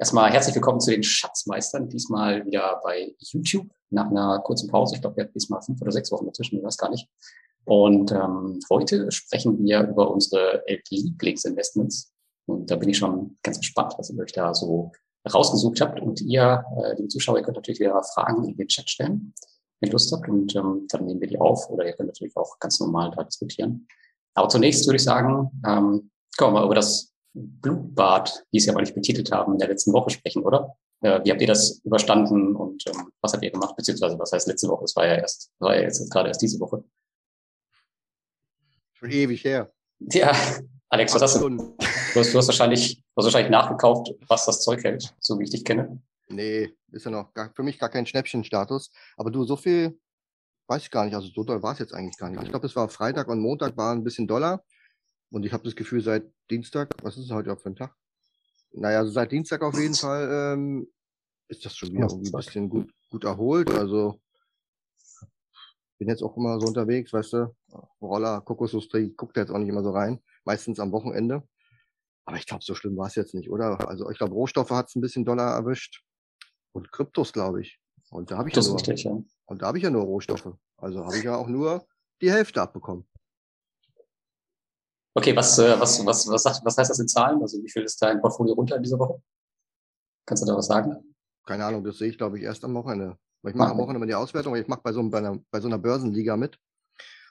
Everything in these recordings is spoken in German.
Erstmal herzlich willkommen zu den Schatzmeistern, diesmal wieder bei YouTube nach einer kurzen Pause. Ich glaube, wir hatten diesmal fünf oder sechs Wochen dazwischen, ich weiß gar nicht. Und ähm, heute sprechen wir über unsere Lieblingsinvestments. Und da bin ich schon ganz gespannt, was ihr euch da so rausgesucht habt. Und ihr, äh, die Zuschauer, ihr könnt natürlich wieder Fragen in den Chat stellen, wenn ihr Lust habt. Und ähm, dann nehmen wir die auf. Oder ihr könnt natürlich auch ganz normal da diskutieren. Aber zunächst würde ich sagen, ähm, kommen wir über das Blutbad, wie Sie aber nicht betitelt haben, in der letzten Woche sprechen, oder? Äh, wie habt ihr das überstanden und ähm, was habt ihr gemacht? Beziehungsweise, was heißt letzte Woche? Es war ja erst, war ja jetzt gerade erst diese Woche. Schon ewig her. Ja, Alex, was hast du? Du hast, du hast wahrscheinlich, du hast wahrscheinlich nachgekauft, was das Zeug hält, so wie ich dich kenne. Nee, ist ja noch gar, für mich gar kein Schnäppchenstatus. Aber du, so viel weiß ich gar nicht. Also so doll war es jetzt eigentlich gar nicht. Ich glaube, es war Freitag und Montag war ein bisschen Dollar. Und ich habe das Gefühl, seit Dienstag, was ist es heute für ein Tag? Naja, also seit Dienstag auf jeden Fall ähm, ist das schon wieder irgendwie ein bisschen gut, gut erholt. Also bin jetzt auch immer so unterwegs, weißt du, Roller, Kokosindustrie, guckt jetzt auch nicht immer so rein, meistens am Wochenende. Aber ich glaube, so schlimm war es jetzt nicht, oder? Also ich glaube, Rohstoffe hat es ein bisschen Dollar erwischt und Kryptos, glaube ich. Und da habe ich ja nur, richtig, ja. und da habe ich ja nur Rohstoffe. Also habe ich ja auch nur die Hälfte abbekommen. Okay, was, äh, was, was, was, sagt, was heißt das in Zahlen? Also wie viel ist dein Portfolio runter in dieser Woche? Kannst du da was sagen? Keine Ahnung, das sehe ich, glaube ich, erst am Wochenende. Ich mache am Wochenende die Auswertung, ich mache bei so, bei, einer, bei so einer Börsenliga mit.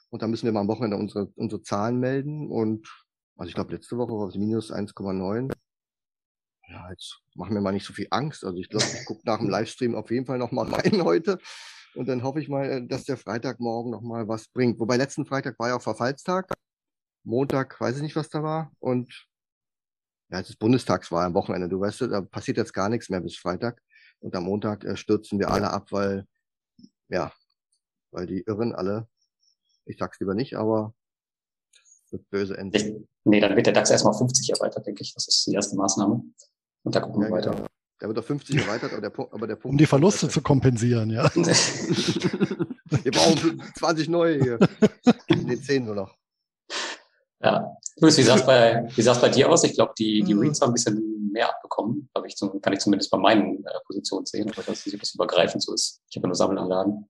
Und da müssen wir mal am Wochenende unsere, unsere Zahlen melden. Und also ich glaube, letzte Woche war es minus 1,9. Ja, jetzt machen wir mal nicht so viel Angst. Also ich glaube, ich gucke nach dem Livestream auf jeden Fall nochmal rein heute. Und dann hoffe ich mal, dass der Freitagmorgen nochmal was bringt. Wobei letzten Freitag war ja auch Verfallstag. Montag, weiß ich nicht, was da war. Und ja, es ist Bundestagswahl am Wochenende. Du weißt, da passiert jetzt gar nichts mehr bis Freitag. Und am Montag äh, stürzen wir alle ab, weil, ja, weil die Irren alle, ich sag's lieber nicht, aber wird böse enden. Nee, dann wird der DAX erstmal 50 erweitert, denke ich. Das ist die erste Maßnahme. Und da gucken ja, wir weiter. Genau. Der wird auf 50 erweitert, aber der, aber der Punkt. Um die Verluste zu kompensieren, ja. wir brauchen 20 neue hier. Nee, 10 nur noch. Ja. Luis, wie sah es bei, wie sah's bei dir aus? Ich glaube, die, die Reads haben ein bisschen mehr abbekommen. Habe ich zum, kann ich zumindest bei meinen äh, Positionen sehen. Aber ob das übergreifend so ist. Ich habe ja nur Sammelanlagen.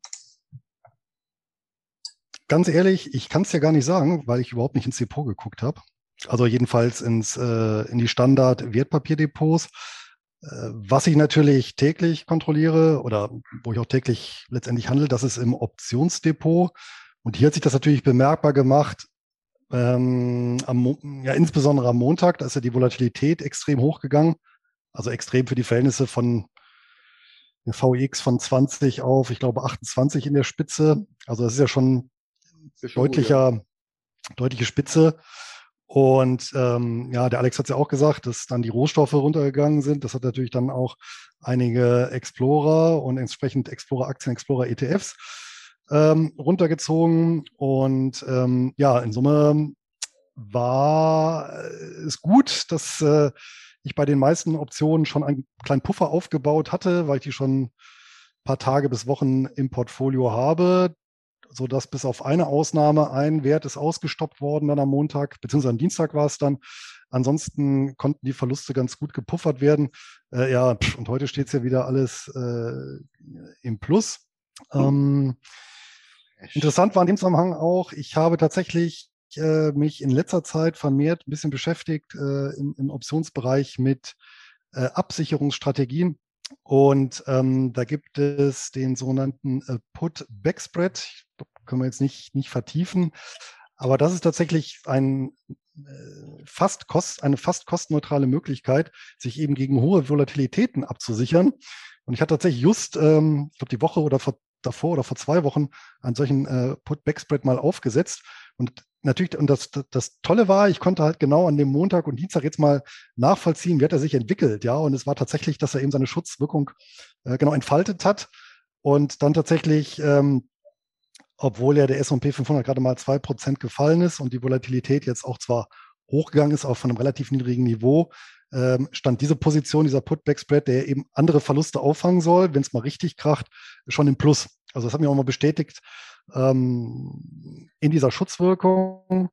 Ganz ehrlich, ich kann es dir gar nicht sagen, weil ich überhaupt nicht ins Depot geguckt habe. Also jedenfalls ins, äh, in die Standard-Wertpapierdepots. Äh, was ich natürlich täglich kontrolliere oder wo ich auch täglich letztendlich handle, das ist im Optionsdepot. Und hier hat sich das natürlich bemerkbar gemacht, ähm, am, ja, insbesondere am Montag, da ist ja die Volatilität extrem hochgegangen. Also extrem für die Verhältnisse von VX von 20 auf, ich glaube, 28 in der Spitze. Also das ist ja schon, schon deutlicher, gut, ja. deutliche Spitze. Und ähm, ja, der Alex hat es ja auch gesagt, dass dann die Rohstoffe runtergegangen sind. Das hat natürlich dann auch einige Explorer und entsprechend Explorer-Aktien, Explorer-ETFs ähm, runtergezogen. Und ähm, ja, in Summe war es gut, dass äh, ich bei den meisten Optionen schon einen kleinen Puffer aufgebaut hatte, weil ich die schon ein paar Tage bis Wochen im Portfolio habe, sodass bis auf eine Ausnahme ein Wert ist ausgestoppt worden dann am Montag, beziehungsweise am Dienstag war es dann. Ansonsten konnten die Verluste ganz gut gepuffert werden. Äh, ja, und heute steht es ja wieder alles äh, im Plus. Ähm, Interessant war in dem Zusammenhang auch, ich habe tatsächlich äh, mich in letzter Zeit vermehrt ein bisschen beschäftigt äh, im, im, Optionsbereich mit äh, Absicherungsstrategien. Und ähm, da gibt es den sogenannten äh, Put-Backspread. Können wir jetzt nicht, nicht vertiefen. Aber das ist tatsächlich ein, äh, fast kost, eine fast kostenneutrale Möglichkeit, sich eben gegen hohe Volatilitäten abzusichern. Und ich hatte tatsächlich just, ähm, ich glaube, die Woche oder vor davor oder vor zwei Wochen einen solchen äh, Put-Backspread mal aufgesetzt. Und natürlich, und das, das Tolle war, ich konnte halt genau an dem Montag und Dienstag jetzt mal nachvollziehen, wie hat er sich entwickelt, ja. Und es war tatsächlich, dass er eben seine Schutzwirkung äh, genau entfaltet hat und dann tatsächlich, ähm, obwohl ja der S&P 500 gerade mal zwei Prozent gefallen ist und die Volatilität jetzt auch zwar hochgegangen ist, auch von einem relativ niedrigen Niveau, ähm, stand diese Position, dieser Put-Back-Spread, der eben andere Verluste auffangen soll, wenn es mal richtig kracht, schon im Plus. Also das hat mir auch mal bestätigt ähm, in dieser Schutzwirkung.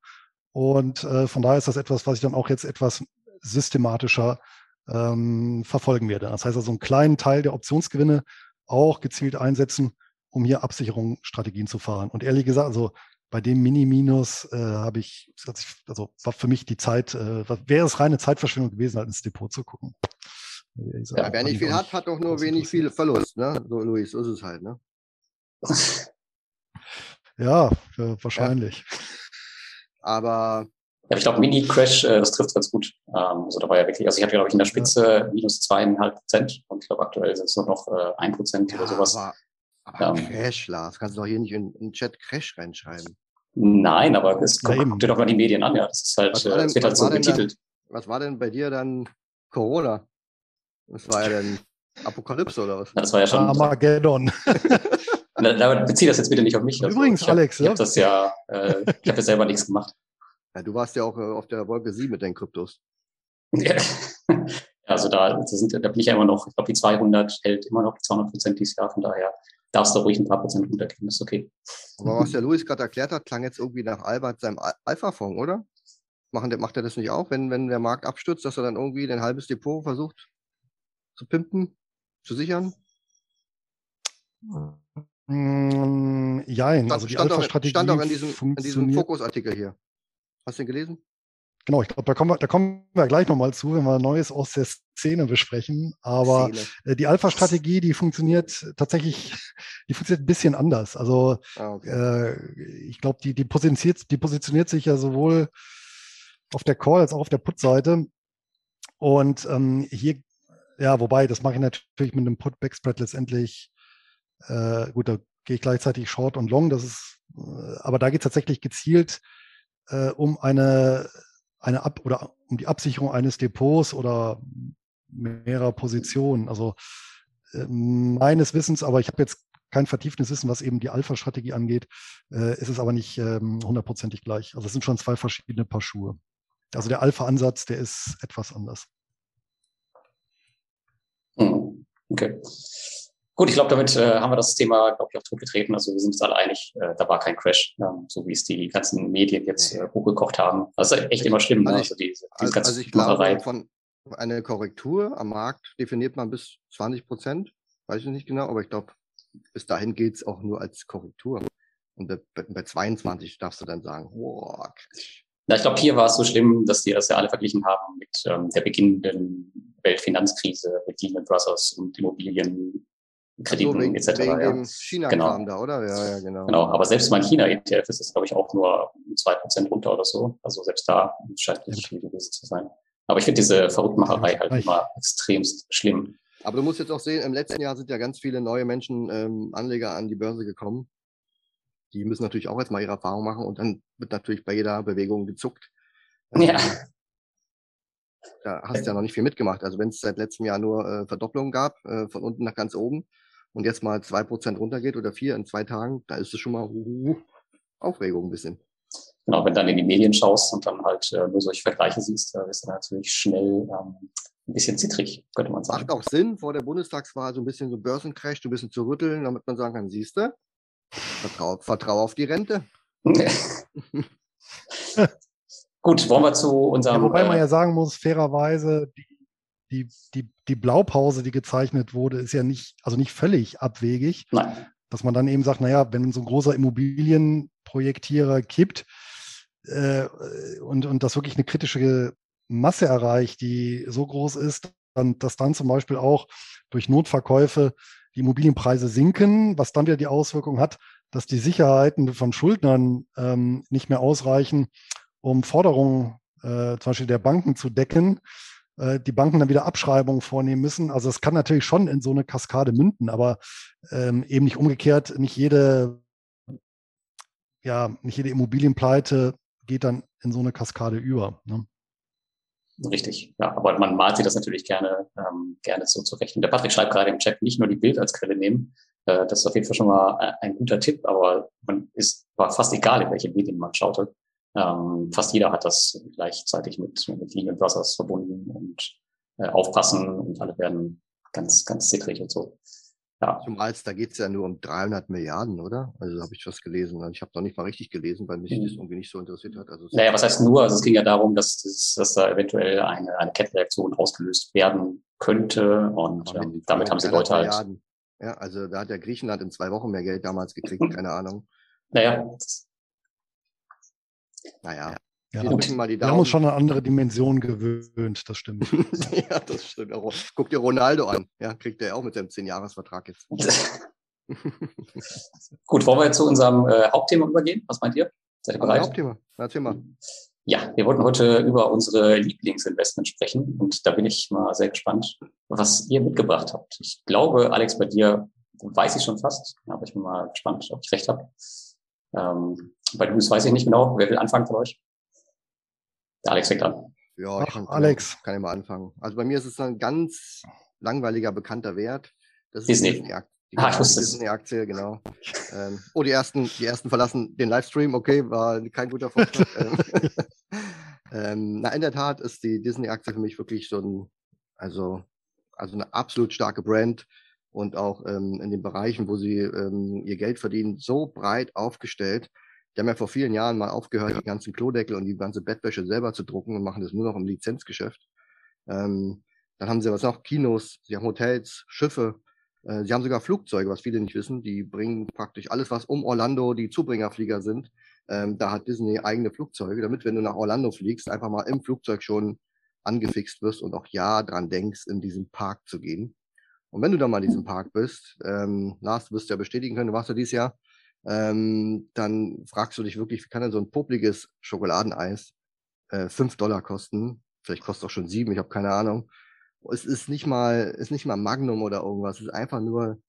Und äh, von daher ist das etwas, was ich dann auch jetzt etwas systematischer ähm, verfolgen werde. Das heißt also einen kleinen Teil der Optionsgewinne auch gezielt einsetzen, um hier Absicherungsstrategien zu fahren. Und ehrlich gesagt, also bei dem Mini-Minus äh, habe ich, also war für mich die Zeit, äh, wäre es reine Zeitverschwendung gewesen, halt ins Depot zu gucken. Ja, wer nicht viel hat, hat auch nur wenig viel Verlust, ne? So, Luis, so ist es halt, ne? ja, äh, wahrscheinlich. Ja. Aber ja, ich glaube, Mini-Crash, äh, das trifft ganz gut. Ähm, also da war ja wirklich, also ich hatte, glaube ich, in der Spitze ja. minus zweieinhalb Prozent und ich glaube, aktuell sind es nur noch äh, ein Prozent ja, oder sowas. Aber, aber ähm, Crash, Lars, kannst du doch hier nicht in, in Chat Crash reinschreiben. Nein, aber es kommt dir doch mal die Medien an, ja. Das ist halt, äh, denn, es wird halt so betitelt. Dann, was war denn bei dir dann Corona? Das war ja dann Apokalypse oder was? Das war ja schon. Armageddon. da, bezieh das jetzt bitte nicht auf mich. Also, Übrigens, ich hab, Alex, ich habe das ja, äh, ich habe ja selber nichts gemacht. Ja, du warst ja auch äh, auf der Wolke 7 mit deinen Kryptos. Ja. also da, da, sind, da bin ich ja immer noch, ich glaube, die 200 hält immer noch 200 Prozent dieses Jahr, von daher darfst du ruhig ein paar Prozent runtergehen, ist okay. Aber was der Luis gerade erklärt hat, klang jetzt irgendwie nach Albert seinem Alpha-Fonds, oder? Machen der, macht er das nicht auch, wenn, wenn der Markt abstürzt, dass er dann irgendwie ein halbes Depot versucht zu pimpen, zu sichern? Mm, jein, also die Alpha-Strategie stand auch in diesem, in diesem Fokusartikel hier. Hast du den gelesen? Genau, ich glaube, da kommen wir, da kommen wir gleich nochmal zu, wenn wir Neues aus der Szene besprechen. Aber Szene. Äh, die Alpha-Strategie, die funktioniert tatsächlich, die funktioniert ein bisschen anders. Also ah, okay. äh, ich glaube, die, die, positioniert, die positioniert sich ja sowohl auf der Call als auch auf der Put-Seite. Und ähm, hier, ja, wobei, das mache ich natürlich mit einem Put-Backspread letztendlich. Äh, gut, da gehe ich gleichzeitig Short und Long. Das ist, äh, aber da geht es tatsächlich gezielt äh, um eine, eine Ab oder um die Absicherung eines Depots oder mehrerer Positionen. Also äh, meines Wissens, aber ich habe jetzt kein vertieftes Wissen, was eben die Alpha-Strategie angeht, äh, ist es aber nicht ähm, hundertprozentig gleich. Also es sind schon zwei verschiedene Paar Schuhe. Also der Alpha-Ansatz, der ist etwas anders. Hm, okay. Gut, ich glaube, damit äh, haben wir das Thema, glaube ich, auch totgetreten. Also wir sind uns alle einig, äh, da war kein Crash, ähm, so wie es die ganzen Medien jetzt äh, hochgekocht haben. Das ist echt immer schlimm. Also, ne? also, die, diese also, ganze also ich glaube, von eine Korrektur am Markt definiert man bis 20 Prozent, weiß ich nicht genau, aber ich glaube, bis dahin gilt es auch nur als Korrektur. Und bei, bei 22 darfst du dann sagen, wow, Crash. Na, ich glaube, hier war es so schlimm, dass die das ja alle verglichen haben mit ähm, der beginnenden Weltfinanzkrise, mit Lehman Brothers und Immobilien Krediten so, wegen, etc. Wegen ja. china genau. da, oder? Ja, ja, genau. Genau, aber selbst mein China-ETF ist es, glaube ich, auch nur zwei Prozent runter oder so. Also selbst da scheint nicht viel gewesen zu sein. Aber ich finde diese Verrücktmacherei halt immer extremst schlimm. Aber du musst jetzt auch sehen, im letzten Jahr sind ja ganz viele neue Menschen, ähm, Anleger an die Börse gekommen. Die müssen natürlich auch jetzt mal ihre Erfahrung machen und dann wird natürlich bei jeder Bewegung gezuckt. Ja. Da hast du ja noch nicht viel mitgemacht. Also wenn es seit letztem Jahr nur äh, Verdopplungen gab, äh, von unten nach ganz oben, und jetzt mal zwei Prozent runtergeht oder vier in zwei Tagen, da ist es schon mal uh, Aufregung ein bisschen. Genau, wenn du dann in die Medien schaust und dann halt äh, nur solche Vergleiche siehst, da ist dann natürlich schnell ähm, ein bisschen zittrig, könnte man sagen. Macht auch Sinn, vor der Bundestagswahl so ein bisschen so Börsencrash, so ein bisschen zu rütteln, damit man sagen kann, siehst du, vertrau, vertrau auf die Rente. Gut, wollen wir zu unserem. Ja, wobei man äh, ja sagen muss, fairerweise, die die, die, die Blaupause, die gezeichnet wurde, ist ja nicht, also nicht völlig abwegig. Nein. Dass man dann eben sagt, naja, wenn so ein großer Immobilienprojektierer kippt äh, und, und das wirklich eine kritische Masse erreicht, die so groß ist, dann, dass dann zum Beispiel auch durch Notverkäufe die Immobilienpreise sinken, was dann wieder die Auswirkung hat, dass die Sicherheiten von Schuldnern ähm, nicht mehr ausreichen, um Forderungen äh, zum Beispiel der Banken zu decken äh, die Banken dann wieder Abschreibungen vornehmen müssen. Also es kann natürlich schon in so eine Kaskade münden, aber ähm, eben nicht umgekehrt, nicht jede, ja, nicht jede Immobilienpleite geht dann in so eine Kaskade über. Ne? Richtig, ja, aber man malt sich das natürlich gerne, ähm, gerne so zurecht. Und der Patrick schreibt gerade im Chat, nicht nur die Bild als Quelle nehmen. Äh, das ist auf jeden Fall schon mal äh, ein guter Tipp, aber man ist, war fast egal, in welche Medien man schaute. Ähm, fast jeder hat das gleichzeitig mit, mit Lehman Brothers verbunden und äh, aufpassen und alle werden ganz, ganz zittrig und so. Ja. Zumal da geht es ja nur um 300 Milliarden, oder? Also habe ich was gelesen. Ich habe noch nicht mal richtig gelesen, weil mich mhm. das irgendwie nicht so interessiert hat. Also naja, was heißt nur? Also es ging ja darum, dass, dass, dass da eventuell eine, eine Kettenreaktion ausgelöst werden könnte und ähm, damit haben sie Leute halt. Milliarden. Ja, also da hat ja Griechenland in zwei Wochen mehr Geld damals gekriegt, keine Ahnung. Naja. Naja. Ja, wir, wir haben uns schon eine andere Dimension gewöhnt, das stimmt. ja, das stimmt. Guck dir Ronaldo an. Ja, kriegt er auch mit seinem 10-Jahres-Vertrag jetzt. Gut, wollen wir jetzt zu unserem äh, Hauptthema übergehen? Was meint ihr? Seid ihr bereit? Hauptthema. Erzähl mal. Ja, wir wollten heute über unsere Lieblingsinvestments sprechen und da bin ich mal sehr gespannt, was ihr mitgebracht habt. Ich glaube, Alex, bei dir weiß ich schon fast, aber ich bin mal gespannt, ob ich recht habe. Ähm, bei Luis weiß ich nicht genau. Wer will anfangen von euch? Der Alex fängt an. Ja, ich kann, Alex. Kann ich mal anfangen. Also bei mir ist es ein ganz langweiliger, bekannter Wert. Das ist Disney. Disney die ah, Disney-Aktie, genau. ähm, oh, die ersten, die ersten verlassen den Livestream, okay, war kein guter Vorschlag. Ähm, ähm, na, in der Tat ist die Disney-Aktie für mich wirklich so ein, also, also eine absolut starke Brand und auch ähm, in den Bereichen, wo sie ähm, ihr Geld verdienen, so breit aufgestellt, die haben ja vor vielen Jahren mal aufgehört, die ganzen Klodeckel und die ganze Bettwäsche selber zu drucken und machen das nur noch im Lizenzgeschäft. Ähm, dann haben sie was noch, Kinos, sie haben Hotels, Schiffe, äh, sie haben sogar Flugzeuge, was viele nicht wissen. Die bringen praktisch alles, was um Orlando die Zubringerflieger sind. Ähm, da hat Disney eigene Flugzeuge, damit, wenn du nach Orlando fliegst, einfach mal im Flugzeug schon angefixt wirst und auch ja dran denkst, in diesen Park zu gehen. Und wenn du dann mal in diesem Park bist, ähm, Lars, du wirst ja bestätigen können, du warst ja dieses Jahr, ähm, dann fragst du dich wirklich, wie kann denn so ein popliges Schokoladeneis äh, 5 Dollar kosten? Vielleicht kostet es auch schon sieben, ich habe keine Ahnung. Es ist nicht mal, ist nicht mal Magnum oder irgendwas, es ist einfach nur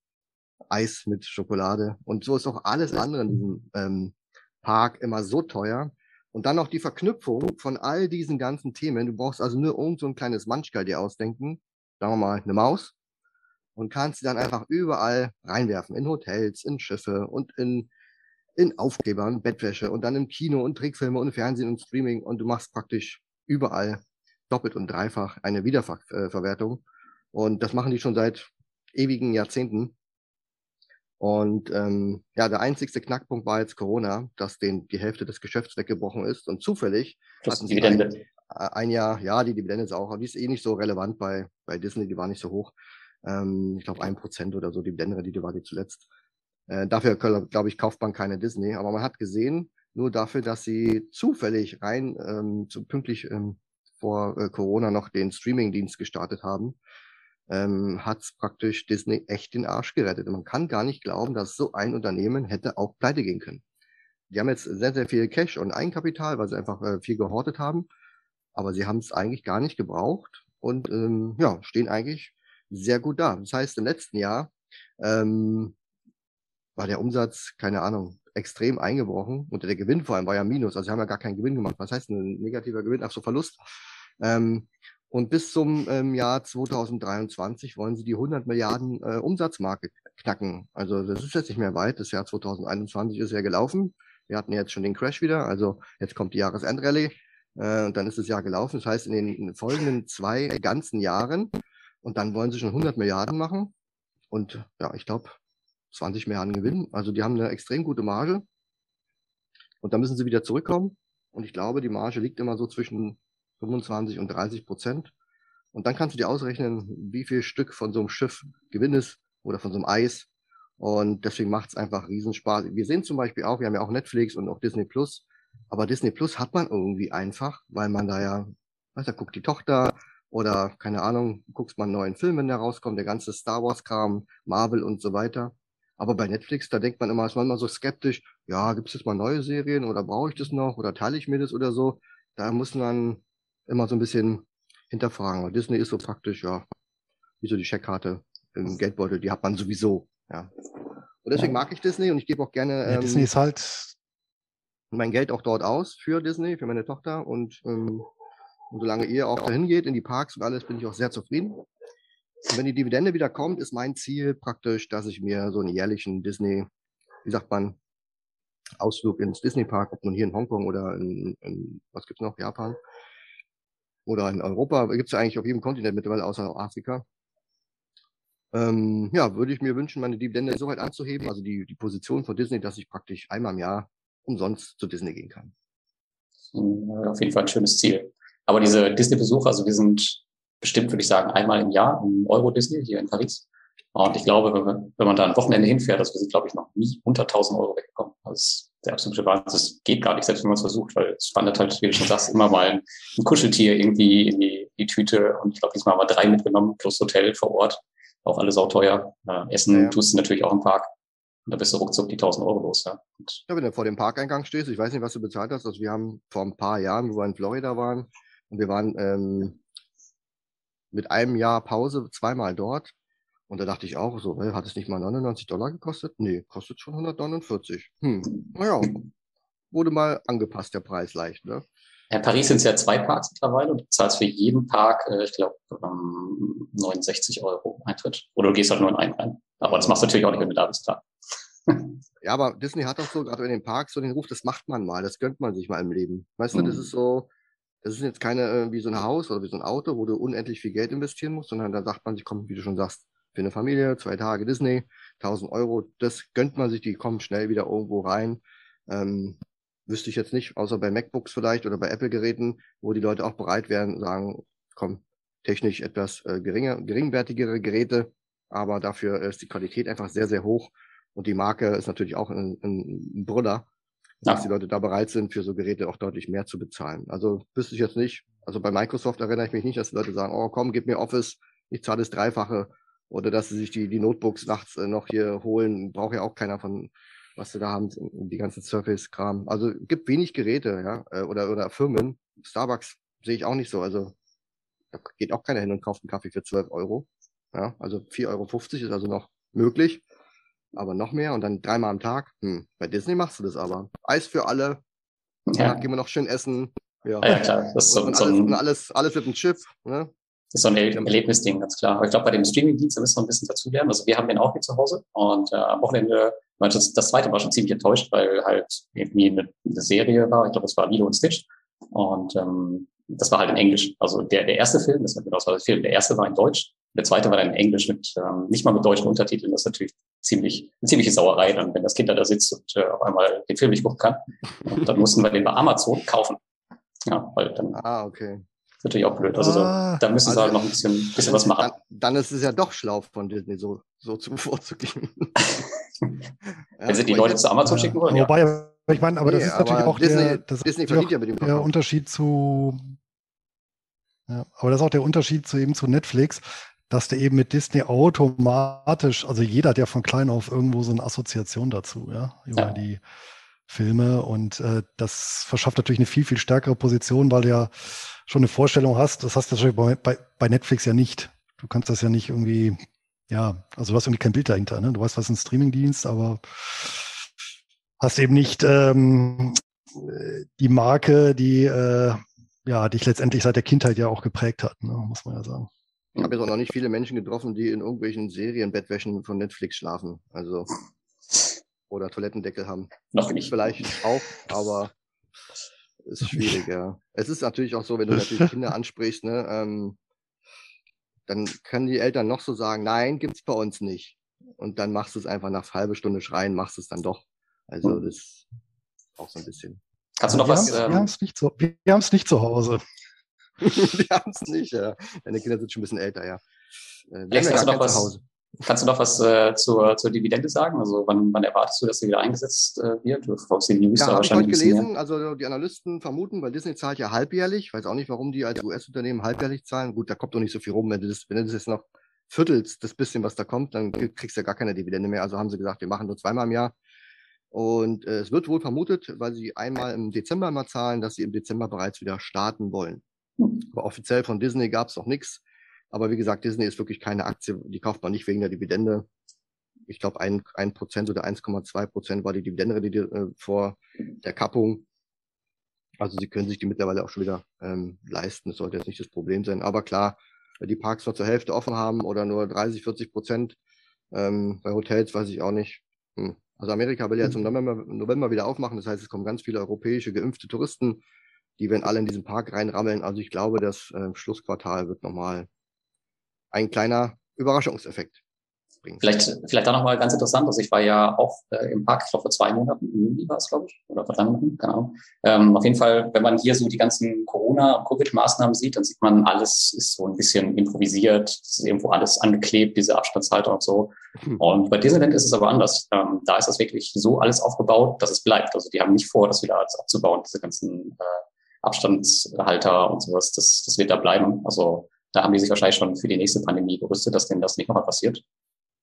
Eis mit Schokolade. Und so ist auch alles andere in diesem ähm, Park immer so teuer. Und dann noch die Verknüpfung von all diesen ganzen Themen. Du brauchst also nur irgend so ein kleines Manschgal dir ausdenken. Sagen wir mal eine Maus und kannst sie dann einfach überall reinwerfen. In Hotels, in Schiffe und in, in Aufkleber und Bettwäsche und dann im Kino und Trickfilme und Fernsehen und Streaming und du machst praktisch überall doppelt und dreifach eine Wiederverwertung. Und das machen die schon seit ewigen Jahrzehnten. Und ähm, ja, der einzigste Knackpunkt war jetzt Corona, dass denen die Hälfte des Geschäfts weggebrochen ist. Und zufällig das hatten sie ein, ein Jahr, ja, die Dividende ist auch, aber die ist eh nicht so relevant bei, bei Disney, die war nicht so hoch. Ähm, ich glaube, ein Prozent oder so, die Blendenrendite war die zuletzt. Äh, dafür, glaube ich, kauft man keine Disney. Aber man hat gesehen, nur dafür, dass sie zufällig rein ähm, zu, pünktlich ähm, vor äh, Corona noch den Streaming-Dienst gestartet haben, ähm, hat praktisch Disney echt den Arsch gerettet. Und man kann gar nicht glauben, dass so ein Unternehmen hätte auch pleite gehen können. Die haben jetzt sehr, sehr viel Cash und Eigenkapital, weil sie einfach äh, viel gehortet haben. Aber sie haben es eigentlich gar nicht gebraucht und ähm, ja, stehen eigentlich sehr gut da. Das heißt, im letzten Jahr ähm, war der Umsatz, keine Ahnung, extrem eingebrochen und der Gewinn vor allem war ja Minus. Also sie haben ja gar keinen Gewinn gemacht. Was heißt ein negativer Gewinn? Ach so, Verlust. Ähm, und bis zum ähm, Jahr 2023 wollen sie die 100 Milliarden äh, Umsatzmarke knacken. Also das ist jetzt nicht mehr weit. Das Jahr 2021 ist ja gelaufen. Wir hatten jetzt schon den Crash wieder. Also jetzt kommt die Jahresendrallye äh, und dann ist das Jahr gelaufen. Das heißt, in den folgenden zwei ganzen Jahren und dann wollen sie schon 100 Milliarden machen. Und ja, ich glaube, 20 Milliarden gewinnen. Also die haben eine extrem gute Marge. Und dann müssen sie wieder zurückkommen. Und ich glaube, die Marge liegt immer so zwischen 25 und 30 Prozent. Und dann kannst du dir ausrechnen, wie viel Stück von so einem Schiff Gewinn ist oder von so einem Eis. Und deswegen macht es einfach Riesenspaß. Wir sehen zum Beispiel auch, wir haben ja auch Netflix und auch Disney Plus. Aber Disney Plus hat man irgendwie einfach, weil man da ja, weißt du, guckt die Tochter, oder, keine Ahnung, guckst mal einen neuen Film, wenn der rauskommt, der ganze Star Wars-Kram, Marvel und so weiter. Aber bei Netflix, da denkt man immer, ist man immer so skeptisch, ja, gibt es jetzt mal neue Serien oder brauche ich das noch oder teile ich mir das oder so? Da muss man immer so ein bisschen hinterfragen. Weil Disney ist so praktisch, ja, wie so die Checkkarte im Geldbeutel, die hat man sowieso. Ja. Und deswegen mag ich Disney und ich gebe auch gerne ja, ähm, Disney ist halt mein Geld auch dort aus für Disney, für meine Tochter und ähm, und solange ihr auch dahin geht, in die Parks und alles, bin ich auch sehr zufrieden. Und wenn die Dividende wieder kommt, ist mein Ziel praktisch, dass ich mir so einen jährlichen Disney, wie sagt man, Ausflug ins Disney Park, ob nun hier in Hongkong oder in, in was gibt's noch, Japan oder in Europa, gibt's ja eigentlich auf jedem Kontinent mittlerweile außer Afrika. ähm, ja, würde ich mir wünschen, meine Dividende so weit anzuheben, also die, die Position von Disney, dass ich praktisch einmal im Jahr umsonst zu Disney gehen kann. Auf jeden Fall ein schönes Ziel. Aber diese Disney-Besuche, also wir sind bestimmt, würde ich sagen, einmal im Jahr im Euro Disney hier in Paris. Und ich glaube, wenn man, wenn man da ein Wochenende hinfährt, also wir sind, glaube ich, noch nie unter 1000 Euro weggekommen. Das ist der absolute Wahnsinn. Das geht gar nicht, selbst wenn man es versucht, weil es wandert halt, wie du schon sagst, immer mal ein, Kuscheltier irgendwie in die, die Tüte. Und ich glaube, diesmal haben wir drei mitgenommen, plus Hotel vor Ort. Auch alle sauteuer. Äh, Essen ja. tust du natürlich auch im Park. Und da bist du ruckzuck die 1000 Euro los. Ja. Und ja, wenn du vor dem Parkeingang stehst, ich weiß nicht, was du bezahlt hast. Also wir haben vor ein paar Jahren, wo wir in Florida waren, und wir waren ähm, mit einem Jahr Pause zweimal dort. Und da dachte ich auch so, hey, hat es nicht mal 99 Dollar gekostet? Nee, kostet schon 149. Hm, naja, wurde mal angepasst, der Preis leicht, ne? In Paris sind es ja zwei Parks mittlerweile und du zahlst für jeden Park, äh, ich glaube, ähm, 69 Euro Eintritt. Oder du gehst halt nur in einen rein. Aber das machst du natürlich auch nicht, wenn du da bist, klar. ja, aber Disney hat auch so, gerade in den Parks, so den Ruf, das macht man mal, das gönnt man sich mal im Leben. Weißt mhm. du, das mhm. ist so, das ist jetzt keine äh, wie so ein Haus oder wie so ein Auto, wo du unendlich viel Geld investieren musst, sondern da sagt man sich, komm, wie du schon sagst, für eine Familie, zwei Tage Disney, 1000 Euro, das gönnt man sich, die kommen schnell wieder irgendwo rein. Ähm, wüsste ich jetzt nicht, außer bei MacBooks vielleicht oder bei Apple-Geräten, wo die Leute auch bereit wären, sagen, komm, technisch etwas äh, geringer, geringwertigere Geräte, aber dafür ist die Qualität einfach sehr, sehr hoch und die Marke ist natürlich auch ein, ein, ein Brüller dass die Leute da bereit sind, für so Geräte auch deutlich mehr zu bezahlen. Also wüsste ich jetzt nicht. Also bei Microsoft erinnere ich mich nicht, dass die Leute sagen, oh komm, gib mir Office, ich zahle das Dreifache. Oder dass sie sich die, die Notebooks nachts äh, noch hier holen, braucht ja auch keiner von, was sie da haben, die ganzen Surface-Kram. Also gibt wenig Geräte, ja, äh, oder, oder Firmen. Starbucks sehe ich auch nicht so. Also da geht auch keiner hin und kauft einen Kaffee für 12 Euro. Ja, also 4,50 Euro ist also noch möglich aber noch mehr und dann dreimal am Tag. Hm, bei Disney machst du das aber. Eis für alle. Ja. Gehen wir noch schön essen. Ja, ja klar. Das ist so, und, so alles, ein, alles, alles mit dem Chip. Ne? Das ist so ein Erlebnisding, ganz klar. Aber ich glaube, bei dem Streaming-Dienst, da müssen wir ein bisschen dazulernen. Also wir haben den auch hier zu Hause und äh, am Wochenende, das, das zweite war schon ziemlich enttäuscht, weil halt irgendwie eine, eine Serie war. Ich glaube, das war Lilo und Stitch. Und ähm, das war halt in Englisch. Also der, der erste Film, das war genau das war der Film, der erste war in Deutsch der zweite war dann in Englisch mit, ähm, nicht mal mit deutschen Untertiteln. Das ist natürlich ziemlich, eine ziemliche Sauerei dann, wenn das Kind da sitzt und äh, auf einmal den Film nicht gucken kann. Und dann mussten wir den bei Amazon kaufen. Ja, weil dann. Ah, okay. Ist natürlich auch blöd. Also ah, da, da müssen also, sie halt noch ein bisschen, bisschen was machen. Dann, dann, ist es ja doch schlau von Disney, so, so zu vorzugehen. wenn sie die Leute zu Amazon ja. schicken wollen. Wobei, ja. ich meine, aber nee, das ist natürlich auch Disney, der, das Disney verdient ja mit dem der Unterschied zu ja, aber das ist auch der Unterschied zu eben zu Netflix dass der eben mit Disney automatisch, also jeder hat ja von klein auf irgendwo so eine Assoziation dazu, ja, über ja. die Filme und äh, das verschafft natürlich eine viel, viel stärkere Position, weil du ja schon eine Vorstellung hast, das hast du natürlich bei, bei, bei Netflix ja nicht. Du kannst das ja nicht irgendwie, ja, also du hast irgendwie kein Bild dahinter, ne? Du weißt, was ist ein Streamingdienst, aber hast eben nicht ähm, die Marke, die äh, ja, dich letztendlich seit der Kindheit ja auch geprägt hat, ne? muss man ja sagen. Ich habe jetzt auch noch nicht viele Menschen getroffen, die in irgendwelchen Serienbettwäschen von Netflix schlafen. Also oder Toilettendeckel haben. Noch nicht. Vielleicht auch, aber ist schwierig, ja. Es ist natürlich auch so, wenn du natürlich Kinder ansprichst, ne, ähm, dann können die Eltern noch so sagen, nein, gibt's bei uns nicht. Und dann machst du es einfach nach halbe Stunde schreien, machst es dann doch. Also hm. das ist auch so ein bisschen. Kannst du noch wir was? Ähm, wir haben es nicht, zu, nicht zu Hause. die haben es nicht, ja. Deine Kinder sind schon ein bisschen älter, ja. Äh, Alex, kannst, du noch was, kannst du noch was äh, zur, zur Dividende sagen? Also wann, wann erwartest du, dass sie wieder eingesetzt äh, wird? Du verfolgst die News ja, wahrscheinlich. Ich heute gelesen, also die Analysten vermuten, weil Disney zahlt ja halbjährlich. Ich weiß auch nicht, warum die als US-Unternehmen halbjährlich zahlen. Gut, da kommt doch nicht so viel rum. Wenn du das, wenn du das jetzt noch viertelst, das bisschen, was da kommt, dann kriegst du ja gar keine Dividende mehr. Also haben sie gesagt, wir machen nur zweimal im Jahr. Und äh, es wird wohl vermutet, weil sie einmal im Dezember mal zahlen, dass sie im Dezember bereits wieder starten wollen. Aber offiziell von Disney gab es noch nichts. Aber wie gesagt, Disney ist wirklich keine Aktie, die kauft man nicht wegen der Dividende. Ich glaube, ein, ein Prozent oder 1,2 Prozent war die Dividende die, äh, vor der Kappung. Also sie können sich die mittlerweile auch schon wieder ähm, leisten. Das sollte jetzt nicht das Problem sein. Aber klar, die Parks nur zur Hälfte offen haben oder nur 30, 40 Prozent ähm, bei Hotels, weiß ich auch nicht. Hm. Also Amerika will ja jetzt im November, November wieder aufmachen. Das heißt, es kommen ganz viele europäische geimpfte Touristen die werden alle in diesen Park reinrammeln. Also ich glaube, das äh, Schlussquartal wird nochmal ein kleiner Überraschungseffekt. bringt. Vielleicht, vielleicht da nochmal ganz interessant, also ich war ja auch äh, im Park, ich glaube vor zwei Monaten, im Juli war es, glaube ich, oder vor drei Monaten, Ahnung. Ähm, auf jeden Fall, wenn man hier so die ganzen Corona- und Covid-Maßnahmen sieht, dann sieht man, alles ist so ein bisschen improvisiert, es ist irgendwo alles angeklebt, diese Abstandshalter und so. Hm. Und bei Disneyland ist es aber anders. Ähm, da ist das wirklich so alles aufgebaut, dass es bleibt. Also die haben nicht vor, das wieder alles abzubauen, diese ganzen äh, Abstandshalter und sowas, das, das wird da bleiben. Also da haben die sich wahrscheinlich schon für die nächste Pandemie gerüstet, dass denen das nicht nochmal passiert,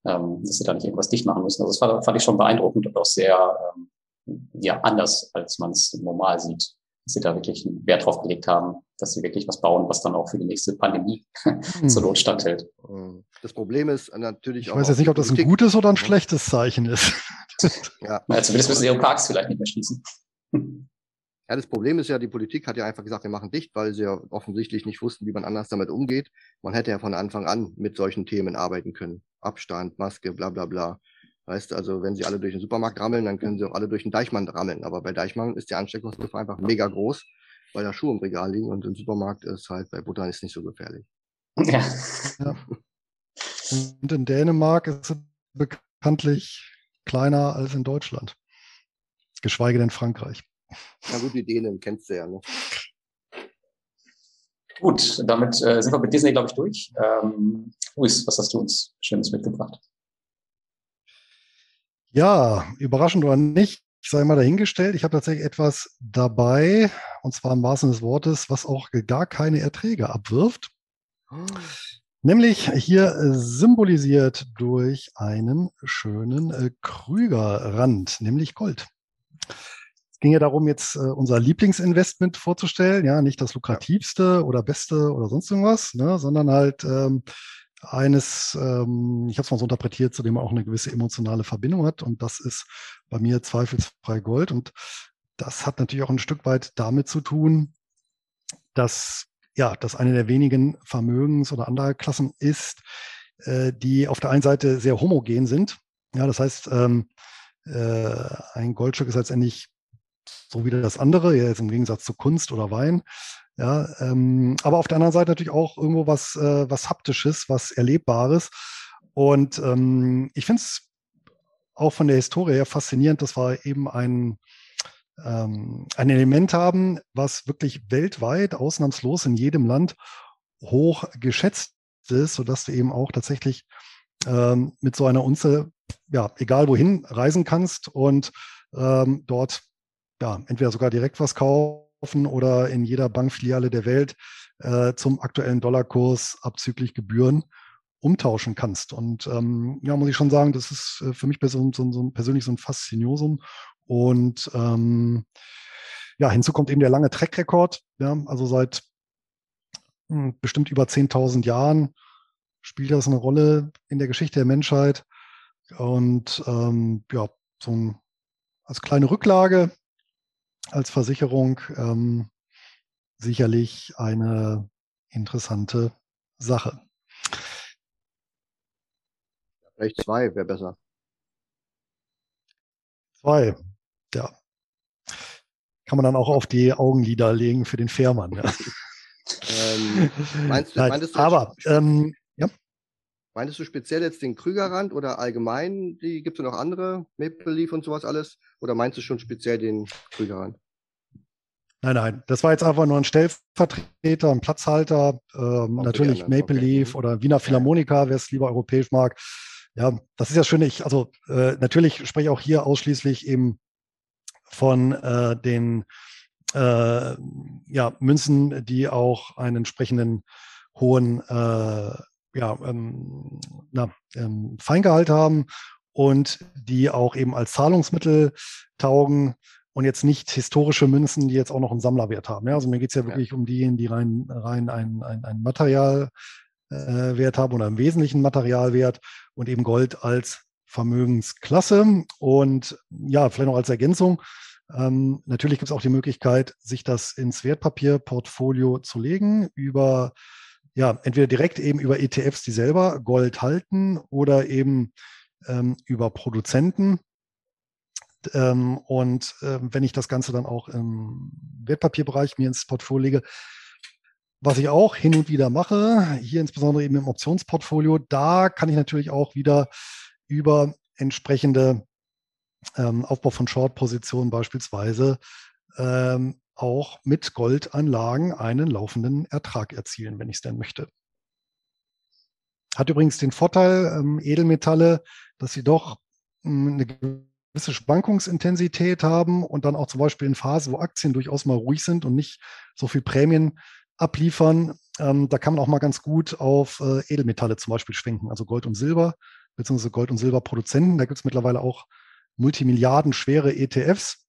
ähm, dass sie da nicht irgendwas dicht machen müssen. Also das war, fand ich schon beeindruckend und auch sehr ähm, ja, anders, als man es normal sieht, dass sie da wirklich einen Wert drauf gelegt haben, dass sie wirklich was bauen, was dann auch für die nächste Pandemie hm. zur Not standhält. Hm. Das Problem ist natürlich ich auch. Ich weiß jetzt nicht, ob das ein gutes oder ein schlechtes Zeichen ist. ja. ja zumindest müssen sie ihre Parks vielleicht nicht mehr schließen. Ja, das Problem ist ja, die Politik hat ja einfach gesagt, wir machen dicht, weil sie ja offensichtlich nicht wussten, wie man anders damit umgeht. Man hätte ja von Anfang an mit solchen Themen arbeiten können. Abstand, Maske, bla bla bla. Weißt du, also wenn sie alle durch den Supermarkt rammeln, dann können sie auch alle durch den Deichmann rammeln. Aber bei Deichmann ist die Ansteckungsgefahr einfach mega groß, weil da Schuhe im Regal liegen und im Supermarkt ist halt bei Butter ist nicht so gefährlich. Ja. ja. Und in Dänemark ist es bekanntlich kleiner als in Deutschland. Geschweige denn Frankreich. Na gut, die Dänen kennst du ja, ne? Gut, damit äh, sind wir mit Disney, glaube ich, durch. Ähm, Luis, was hast du uns Schönes mitgebracht? Ja, überraschend oder nicht, ich sei mal dahingestellt. Ich habe tatsächlich etwas dabei, und zwar im wahrsten des Wortes, was auch gar keine Erträge abwirft. Oh. Nämlich hier symbolisiert durch einen schönen äh, Krügerrand, nämlich Gold ging ja darum, jetzt äh, unser Lieblingsinvestment vorzustellen, ja, nicht das lukrativste oder beste oder sonst irgendwas, ne, sondern halt ähm, eines, ähm, ich habe es mal so interpretiert, zu dem man auch eine gewisse emotionale Verbindung hat. Und das ist bei mir zweifelsfrei Gold. Und das hat natürlich auch ein Stück weit damit zu tun, dass ja, das eine der wenigen Vermögens- oder Anlageklassen ist, äh, die auf der einen Seite sehr homogen sind. Ja, das heißt, ähm, äh, ein Goldstück ist letztendlich so wie das andere, jetzt im Gegensatz zu Kunst oder Wein. Ja, ähm, aber auf der anderen Seite natürlich auch irgendwo was, äh, was Haptisches, was Erlebbares. Und ähm, ich finde es auch von der Historie her faszinierend, dass wir eben ein, ähm, ein Element haben, was wirklich weltweit, ausnahmslos in jedem Land hoch geschätzt ist, sodass du eben auch tatsächlich ähm, mit so einer Unze, ja, egal wohin reisen kannst und ähm, dort ja, entweder sogar direkt was kaufen oder in jeder Bankfiliale der Welt äh, zum aktuellen Dollarkurs abzüglich Gebühren umtauschen kannst. Und ähm, ja, muss ich schon sagen, das ist äh, für mich so, so, so persönlich so ein Fasziniosum. Und ähm, ja, hinzu kommt eben der lange Track-Rekord. Ja, also seit hm, bestimmt über 10.000 Jahren spielt das eine Rolle in der Geschichte der Menschheit. Und ähm, ja, so ein, als kleine Rücklage als Versicherung ähm, sicherlich eine interessante Sache. Vielleicht zwei wäre besser. Zwei, ja. Kann man dann auch auf die Augenlider legen für den Fährmann. Ja. ähm, meinst du, Nein, aber ähm, ja. Meintest du speziell jetzt den Krügerrand oder allgemein, die gibt es noch andere, Maple Leaf und sowas alles? Oder meinst du schon speziell den Krügerrand? Nein, nein, das war jetzt einfach nur ein Stellvertreter, ein Platzhalter, ähm, natürlich Maple okay. Leaf oder Wiener Philharmonika, wer es lieber europäisch mag. Ja, das ist ja schön. Ich, also äh, natürlich spreche ich auch hier ausschließlich eben von äh, den äh, ja, Münzen, die auch einen entsprechenden hohen äh, ja, ähm, na, ähm, Feingehalt haben und die auch eben als Zahlungsmittel taugen und jetzt nicht historische Münzen, die jetzt auch noch einen Sammlerwert haben. Ja, also mir geht es ja wirklich ja. um diejenigen, die rein, rein ein, ein, ein Materialwert äh, haben oder im Wesentlichen Materialwert und eben Gold als Vermögensklasse. Und ja, vielleicht noch als Ergänzung. Ähm, natürlich gibt es auch die Möglichkeit, sich das ins Wertpapierportfolio zu legen über ja, entweder direkt eben über ETFs, die selber Gold halten oder eben ähm, über Produzenten. Ähm, und äh, wenn ich das Ganze dann auch im Wertpapierbereich mir ins Portfolio lege, was ich auch hin und wieder mache, hier insbesondere eben im Optionsportfolio, da kann ich natürlich auch wieder über entsprechende ähm, Aufbau von Short-Positionen beispielsweise ähm, auch mit Goldanlagen einen laufenden Ertrag erzielen, wenn ich es denn möchte. Hat übrigens den Vorteil, ähm, Edelmetalle, dass sie doch ähm, eine gewisse Schwankungsintensität haben und dann auch zum Beispiel in Phasen, wo Aktien durchaus mal ruhig sind und nicht so viel Prämien abliefern, ähm, da kann man auch mal ganz gut auf äh, Edelmetalle zum Beispiel schwenken, also Gold und Silber, beziehungsweise Gold- und Silberproduzenten. Da gibt es mittlerweile auch Multimilliarden schwere ETFs,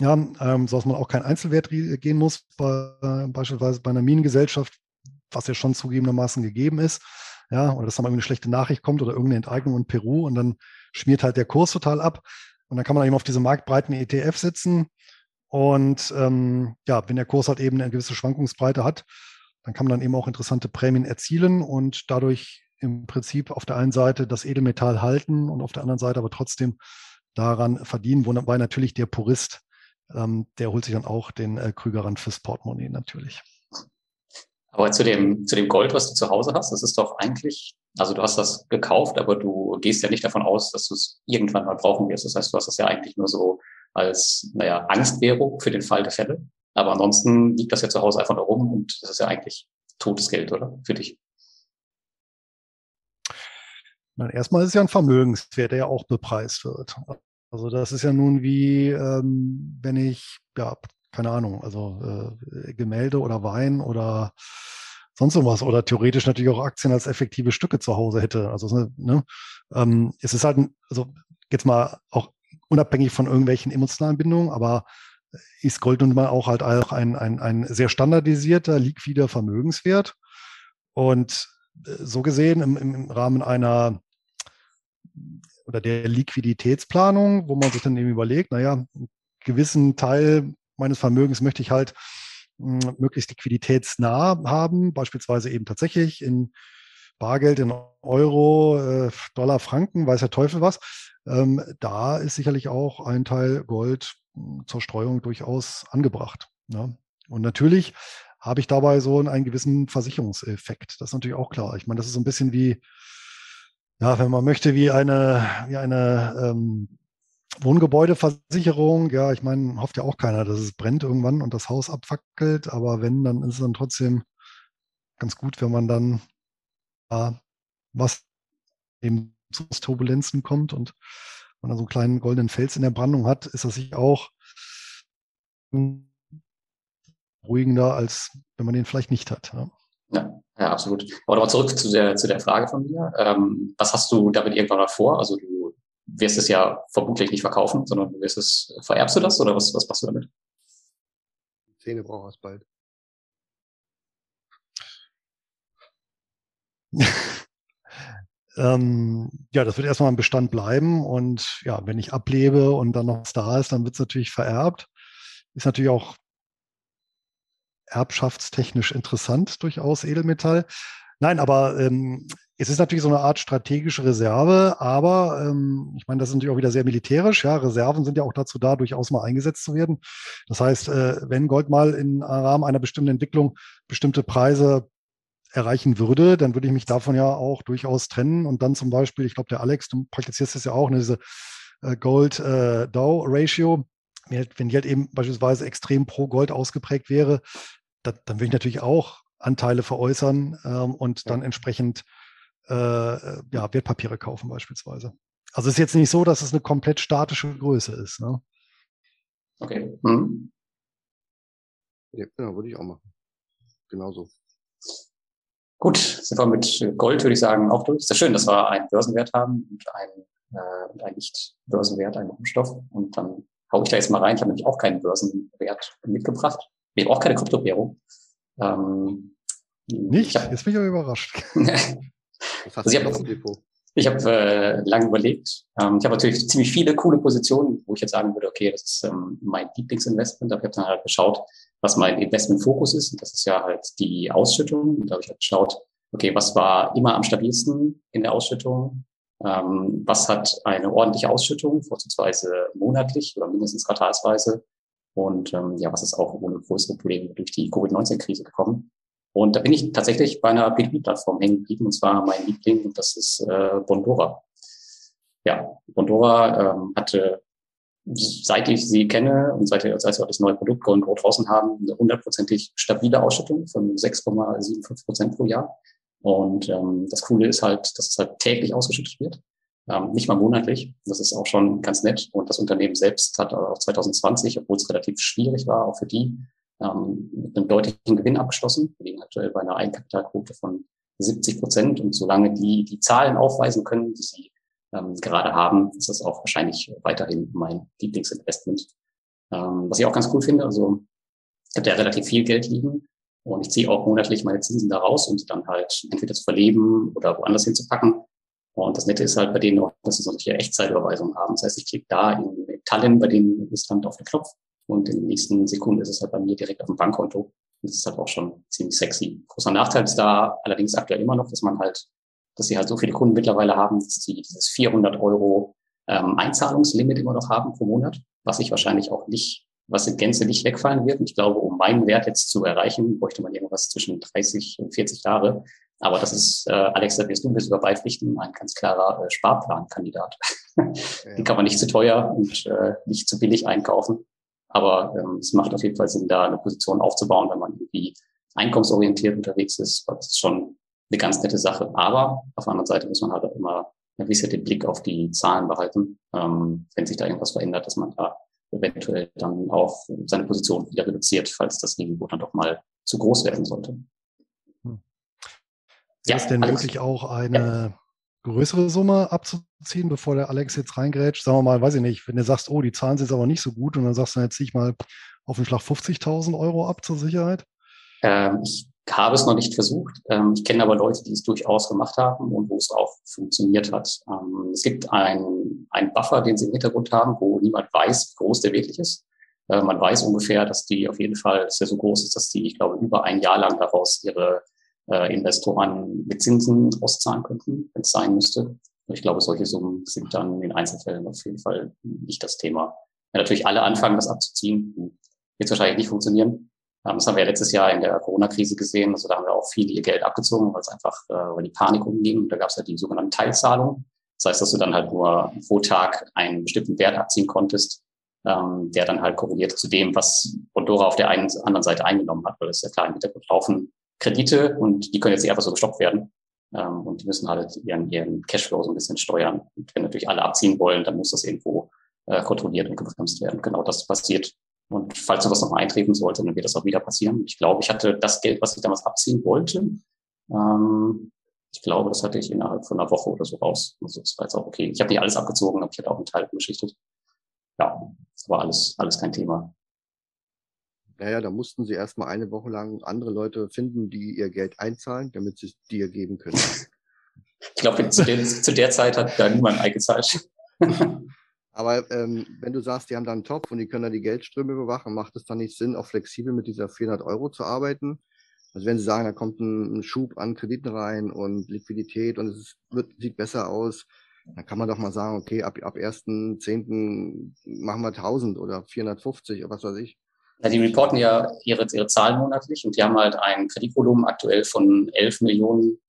ja, ähm, sodass man auch kein Einzelwert gehen muss, bei, äh, beispielsweise bei einer Minengesellschaft, was ja schon zugegebenermaßen gegeben ist. Ja, oder dass da mal eine schlechte Nachricht kommt oder irgendeine Enteignung in Peru und dann schmiert halt der Kurs total ab. Und dann kann man eben auf diese marktbreiten ETF setzen. Und ähm, ja, wenn der Kurs halt eben eine gewisse Schwankungsbreite hat, dann kann man dann eben auch interessante Prämien erzielen und dadurch im Prinzip auf der einen Seite das Edelmetall halten und auf der anderen Seite aber trotzdem daran verdienen, wobei natürlich der Purist, ähm, der holt sich dann auch den äh, Krügerrand fürs Portemonnaie natürlich. Aber zu dem, zu dem Gold, was du zu Hause hast, das ist doch eigentlich, also du hast das gekauft, aber du gehst ja nicht davon aus, dass du es irgendwann mal brauchen wirst. Das heißt, du hast das ja eigentlich nur so als, naja, Angstwährung für den Fall der Fälle. Aber ansonsten liegt das ja zu Hause einfach nur rum und das ist ja eigentlich totes Geld, oder? Für dich. Na, erstmal ist es ja ein Vermögenswert, der ja auch bepreist wird. Also das ist ja nun wie, ähm, wenn ich, ja, keine Ahnung, also äh, Gemälde oder Wein oder sonst irgendwas oder theoretisch natürlich auch Aktien als effektive Stücke zu Hause hätte. Also ne, ähm, es ist halt, also jetzt mal auch unabhängig von irgendwelchen emotionalen Bindungen, aber ist Gold nun mal auch halt auch ein, ein, ein sehr standardisierter, liquider Vermögenswert. Und äh, so gesehen im, im Rahmen einer oder der Liquiditätsplanung, wo man sich dann eben überlegt, naja, einen gewissen Teil meines Vermögens möchte ich halt hm, möglichst liquiditätsnah haben, beispielsweise eben tatsächlich in Bargeld, in Euro, äh, Dollar, Franken, weiß der Teufel was. Ähm, da ist sicherlich auch ein Teil Gold hm, zur Streuung durchaus angebracht. Ne? Und natürlich habe ich dabei so einen gewissen Versicherungseffekt. Das ist natürlich auch klar. Ich meine, das ist so ein bisschen wie, ja, wenn man möchte, wie eine, wie eine ähm, Wohngebäudeversicherung, ja, ich meine, hofft ja auch keiner, dass es brennt irgendwann und das Haus abfackelt, aber wenn, dann ist es dann trotzdem ganz gut, wenn man dann äh, was eben zu Turbulenzen kommt und man dann so einen kleinen goldenen Fels in der Brandung hat, ist das sich auch ruhigender, als wenn man den vielleicht nicht hat. Ja. ja, ja absolut. Aber nochmal zurück zu der, zu der Frage von mir. Ähm, was hast du damit irgendwann mal vor? Also du wirst es ja vermutlich nicht verkaufen, sondern du wirst es, vererbst du das oder was, was machst du damit? Zähne braucht es bald. ähm, ja, das wird erstmal im Bestand bleiben und ja, wenn ich ablebe und dann noch was da ist, dann wird es natürlich vererbt. Ist natürlich auch erbschaftstechnisch interessant, durchaus Edelmetall. Nein, aber ähm, es ist natürlich so eine Art strategische Reserve, aber ähm, ich meine, das ist natürlich auch wieder sehr militärisch. Ja, Reserven sind ja auch dazu da, durchaus mal eingesetzt zu werden. Das heißt, äh, wenn Gold mal im Rahmen einer bestimmten Entwicklung bestimmte Preise erreichen würde, dann würde ich mich davon ja auch durchaus trennen und dann zum Beispiel, ich glaube, der Alex, du praktizierst das ja auch, ne, diese äh, Gold-Dow-Ratio, äh, wenn die halt eben beispielsweise extrem pro Gold ausgeprägt wäre, da, dann würde ich natürlich auch Anteile veräußern ähm, und dann entsprechend äh, ja, Wertpapiere kaufen beispielsweise. Also es ist jetzt nicht so, dass es eine komplett statische Größe ist. Ne? Okay. Mhm. Ja, genau, würde ich auch machen. Genauso. Gut, sind wir mit Gold, würde ich sagen, auch durch. Ist ja schön, dass wir einen Börsenwert haben und einen, äh, und einen Nicht-Börsenwert, einen Rohstoff. Und dann hau ich da jetzt mal rein. Ich habe nämlich auch keinen Börsenwert mitgebracht. Ich habe auch keine Kryptowährung. Ähm, Nicht? Hab, Jetzt bin ich aber überrascht. also ich habe ich hab, äh, lange überlegt. Ähm, ich habe natürlich ziemlich viele coole Positionen, wo ich jetzt sagen würde, okay, das ist ähm, mein Lieblingsinvestment. Aber ich habe dann halt geschaut, was mein Investmentfokus ist. Und das ist ja halt die Ausschüttung. Und da habe ich halt geschaut, okay, was war immer am stabilsten in der Ausschüttung? Ähm, was hat eine ordentliche Ausschüttung, vorzugsweise monatlich oder mindestens quartalsweise? Und ähm, ja, was ist auch ohne größere Probleme durch die Covid-19-Krise gekommen? Und da bin ich tatsächlich bei einer B2B-Plattform hängen geblieben, und zwar mein Liebling, und das ist äh, Bondora. Ja, Bondora ähm, hatte, seit ich sie kenne und seit, seit wir das neue Produkt Go Grow draußen haben, eine hundertprozentig stabile Ausschüttung von 6,75 Prozent pro Jahr. Und ähm, das Coole ist halt, dass es halt täglich ausgeschüttet wird, ähm, nicht mal monatlich. Das ist auch schon ganz nett. Und das Unternehmen selbst hat auch 2020, obwohl es relativ schwierig war, auch für die, ähm, mit einem deutlichen Gewinn abgeschlossen. Wir liegen aktuell bei einer Eigenkapitalquote von 70 Prozent. Und solange die die Zahlen aufweisen können, die sie ähm, gerade haben, ist das auch wahrscheinlich weiterhin mein Lieblingsinvestment. Ähm, was ich auch ganz cool finde, also ich habe ja relativ viel Geld liegen und ich ziehe auch monatlich meine Zinsen da raus, um sie dann halt entweder zu verleben oder woanders hinzupacken. Und das Nette ist halt bei denen auch, dass sie solche Echtzeitüberweisungen haben. Das heißt, ich klicke da in, in Tallinn, bei denen ist dann auf den Knopf und in den nächsten Sekunden ist es halt bei mir direkt auf dem Bankkonto. Das ist halt auch schon ziemlich sexy. Großer Nachteil ist da allerdings aktuell immer noch, dass man halt, dass sie halt so viele Kunden mittlerweile haben, dass sie dieses 400 Euro ähm, Einzahlungslimit immer noch haben pro Monat, was ich wahrscheinlich auch nicht, was in Gänze nicht wegfallen wird. Und ich glaube, um meinen Wert jetzt zu erreichen, bräuchte man irgendwas zwischen 30 und 40 Jahre. Aber das ist, äh, Alex, da wirst du mir sogar beipflichten, ein ganz klarer äh, Sparplankandidat. Den kann man nicht zu teuer und äh, nicht zu billig einkaufen. Aber ähm, es macht auf jeden Fall Sinn, da eine Position aufzubauen, wenn man irgendwie einkommensorientiert unterwegs ist. Das ist schon eine ganz nette Sache. Aber auf der anderen Seite muss man halt auch immer ein bisschen den Blick auf die Zahlen behalten, ähm, wenn sich da irgendwas verändert, dass man da eventuell dann auch seine Position wieder reduziert, falls das Risiko dann doch mal zu groß werden sollte. Hm. Ja, ist denn wirklich auch eine ja größere Summe abzuziehen, bevor der Alex jetzt reingrätscht? Sagen wir mal, weiß ich nicht, wenn du sagst, oh, die Zahlen sind jetzt aber nicht so gut und dann sagst du, jetzt ziehe ich mal auf den Schlag 50.000 Euro ab zur Sicherheit? Ähm, ich habe es noch nicht versucht. Ähm, ich kenne aber Leute, die es durchaus gemacht haben und wo es auch funktioniert hat. Ähm, es gibt einen Buffer, den sie im Hintergrund haben, wo niemand weiß, wie groß der wirklich ist. Äh, man weiß ungefähr, dass die auf jeden Fall, dass der so groß ist, dass die, ich glaube, über ein Jahr lang daraus ihre äh, Investoren mit Zinsen auszahlen könnten, wenn es sein müsste. Ich glaube, solche Summen sind dann in Einzelfällen auf jeden Fall nicht das Thema. Ja, natürlich alle anfangen, das abzuziehen, wird wahrscheinlich nicht funktionieren. Ähm, das haben wir ja letztes Jahr in der Corona-Krise gesehen. Also da haben wir auch viele ihr Geld abgezogen, weil es einfach, äh, weil die Panik umging. Da gab es ja die sogenannten Teilzahlungen. Das heißt, dass du dann halt nur pro Tag einen bestimmten Wert abziehen konntest, ähm, der dann halt korreliert zu dem, was Bondora auf der einen anderen Seite eingenommen hat, weil das ja klar im Hintergrund laufen Kredite und die können jetzt nicht einfach so gestoppt werden. Ähm, und die müssen halt ihren, ihren Cashflow so ein bisschen steuern. Und wenn natürlich alle abziehen wollen, dann muss das irgendwo äh, kontrolliert und gebremst werden. Genau das passiert. Und falls sowas noch mal eintreten sollte, dann wird das auch wieder passieren. Ich glaube, ich hatte das Geld, was ich damals abziehen wollte. Ähm, ich glaube, das hatte ich innerhalb von einer Woche oder so raus. Also das war jetzt auch okay. Ich habe nicht alles abgezogen, aber ich hatte auch einen Teil beschichtet. Ja, das war alles, alles kein Thema. Naja, da mussten sie erstmal eine Woche lang andere Leute finden, die ihr Geld einzahlen, damit sie es dir geben können. Ich glaube, zu, zu, der Zeit hat da niemand eingezahlt. Aber ähm, wenn du sagst, die haben da einen Topf und die können da die Geldströme überwachen, macht es dann nicht Sinn, auch flexibel mit dieser 400 Euro zu arbeiten? Also wenn sie sagen, da kommt ein, Schub an Krediten rein und Liquidität und es ist, wird, sieht besser aus, dann kann man doch mal sagen, okay, ab, ab 1.10. machen wir 1000 oder 450 oder was weiß ich. Ja, die reporten ja ihre, ihre Zahlen monatlich und die haben halt ein Kreditvolumen aktuell von 11 Millionen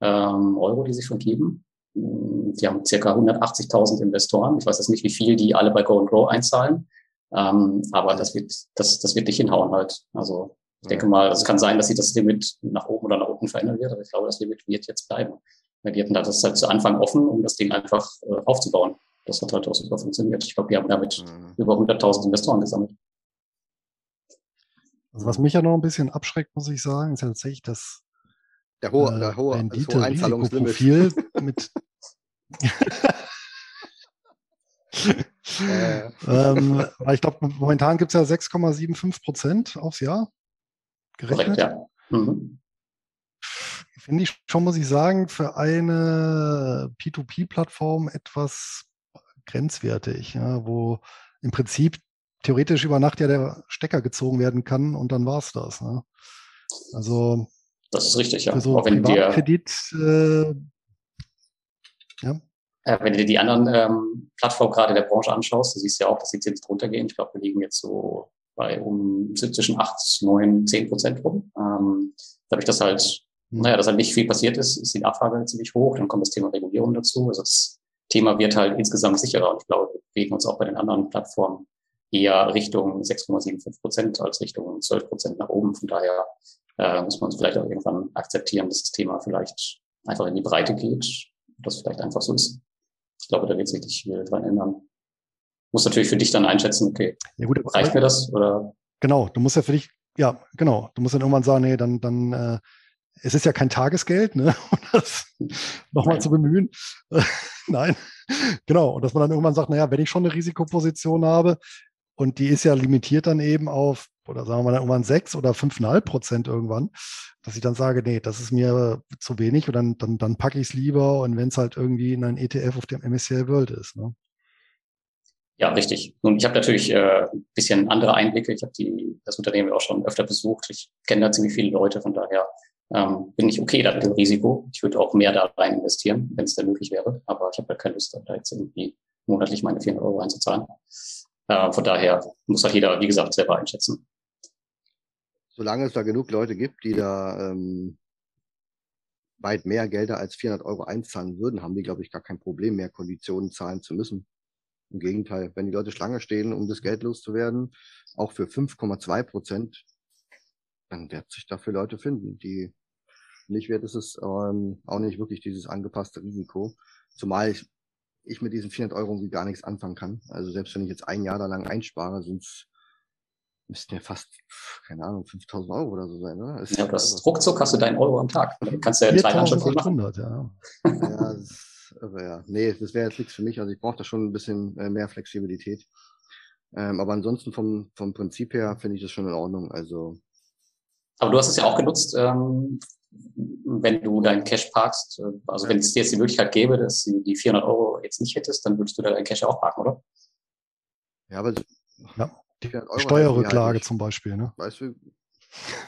ähm, Euro, die sie vergeben. Die haben circa 180.000 Investoren. Ich weiß jetzt nicht, wie viel die alle bei Go and Grow einzahlen. Ähm, aber das wird, das, das wird nicht hinhauen halt. Also ich denke mal, also es kann sein, dass sich das Limit nach oben oder nach unten verändern wird, aber ich glaube, das Limit wird jetzt bleiben. Die hatten da das halt zu Anfang offen, um das Ding einfach äh, aufzubauen. Das hat halt auch super funktioniert. Ich glaube, die haben damit mhm. über 100.000 Investoren gesammelt. Also was mich ja noch ein bisschen abschreckt, muss ich sagen, ist ja tatsächlich das der hohe, äh, der hohe, das hohe Einzahlungsprofil mit äh. ähm, ich glaube, momentan gibt es ja 6,75 Prozent aufs Jahr gerechnet. Korrekt, ja. Mhm. Finde ich schon, muss ich sagen, für eine P2P-Plattform etwas grenzwertig, ja, wo im Prinzip theoretisch über Nacht ja der Stecker gezogen werden kann und dann war es das. Ne? Also das ist richtig, ja. Für so wenn Privatkredit, äh, ja. Äh, wenn du dir die anderen ähm, Plattformen gerade der Branche anschaust, du siehst ja auch, dass die Zinsen runtergehen. Ich glaube, wir liegen jetzt so bei um zwischen 8, 9, 10 Prozent rum. Ähm, dadurch, dass halt, mhm. naja, dass halt nicht viel passiert ist, ist die Nachfrage ziemlich hoch, dann kommt das Thema Regulierung dazu. Also das Thema wird halt insgesamt sicherer und ich glaube, wir bewegen uns auch bei den anderen Plattformen eher Richtung 6,75 Prozent als Richtung 12 Prozent nach oben. Von daher äh, muss man uns vielleicht auch irgendwann akzeptieren, dass das Thema vielleicht einfach in die Breite geht, das vielleicht einfach so ist. Ich glaube, da wird sich nicht viel dran ändern. Muss natürlich für dich dann einschätzen, okay, ja, gut, reicht mir das oder? Genau, du musst ja für dich, ja, genau, du musst dann irgendwann sagen, nee, dann, dann, äh, es ist ja kein Tagesgeld, ne, um das nochmal zu bemühen. Nein, genau. Und dass man dann irgendwann sagt, naja, wenn ich schon eine Risikoposition habe, und die ist ja limitiert dann eben auf, oder sagen wir mal irgendwann sechs oder fünfeinhalb Prozent irgendwann, dass ich dann sage, nee, das ist mir zu wenig und dann, dann, dann packe ich es lieber und wenn es halt irgendwie in ein ETF auf dem MSCI World ist. Ne? Ja, richtig. Nun, ich habe natürlich äh, ein bisschen andere Einblicke. Ich habe das Unternehmen auch schon öfter besucht. Ich kenne da ziemlich viele Leute, von daher ähm, bin ich okay da mit dem Risiko. Ich würde auch mehr da rein investieren, wenn es denn möglich wäre. Aber ich habe halt keine Lust, da jetzt irgendwie monatlich meine 400 Euro einzuzahlen. Äh, von daher muss halt jeder, wie gesagt, selber einschätzen. Solange es da genug Leute gibt, die da ähm, weit mehr Gelder als 400 Euro einzahlen würden, haben die, glaube ich, gar kein Problem mehr, Konditionen zahlen zu müssen. Im Gegenteil, wenn die Leute Schlange stehen, um das Geld loszuwerden, auch für 5,2 Prozent, dann wird sich dafür Leute finden. Die nicht wert ist es ähm, auch nicht wirklich dieses angepasste Risiko. Zumal ich ich mit diesen 400 Euro irgendwie gar nichts anfangen kann. Also selbst wenn ich jetzt ein Jahr da lang einspare, sind es müssten ja fast, keine Ahnung, 5000 Euro oder so sein, oder? Ist ja, das ruckzuck hast du deinen Euro am Tag. Dann kannst du ja drei Handschriften machen. Ja. ja, das, aber ja, nee, das wäre jetzt nichts für mich. Also ich brauche da schon ein bisschen äh, mehr Flexibilität. Ähm, aber ansonsten vom, vom Prinzip her finde ich das schon in Ordnung. Also. Aber du hast es ja auch genutzt, ähm, wenn du deinen Cash parkst, also wenn es dir jetzt die Möglichkeit gäbe, dass du die 400 Euro jetzt nicht hättest, dann würdest du da deinen Cash auch parken, oder? Ja, aber ja, die Steuerrücklage halt zum Beispiel, ne? Weißt du,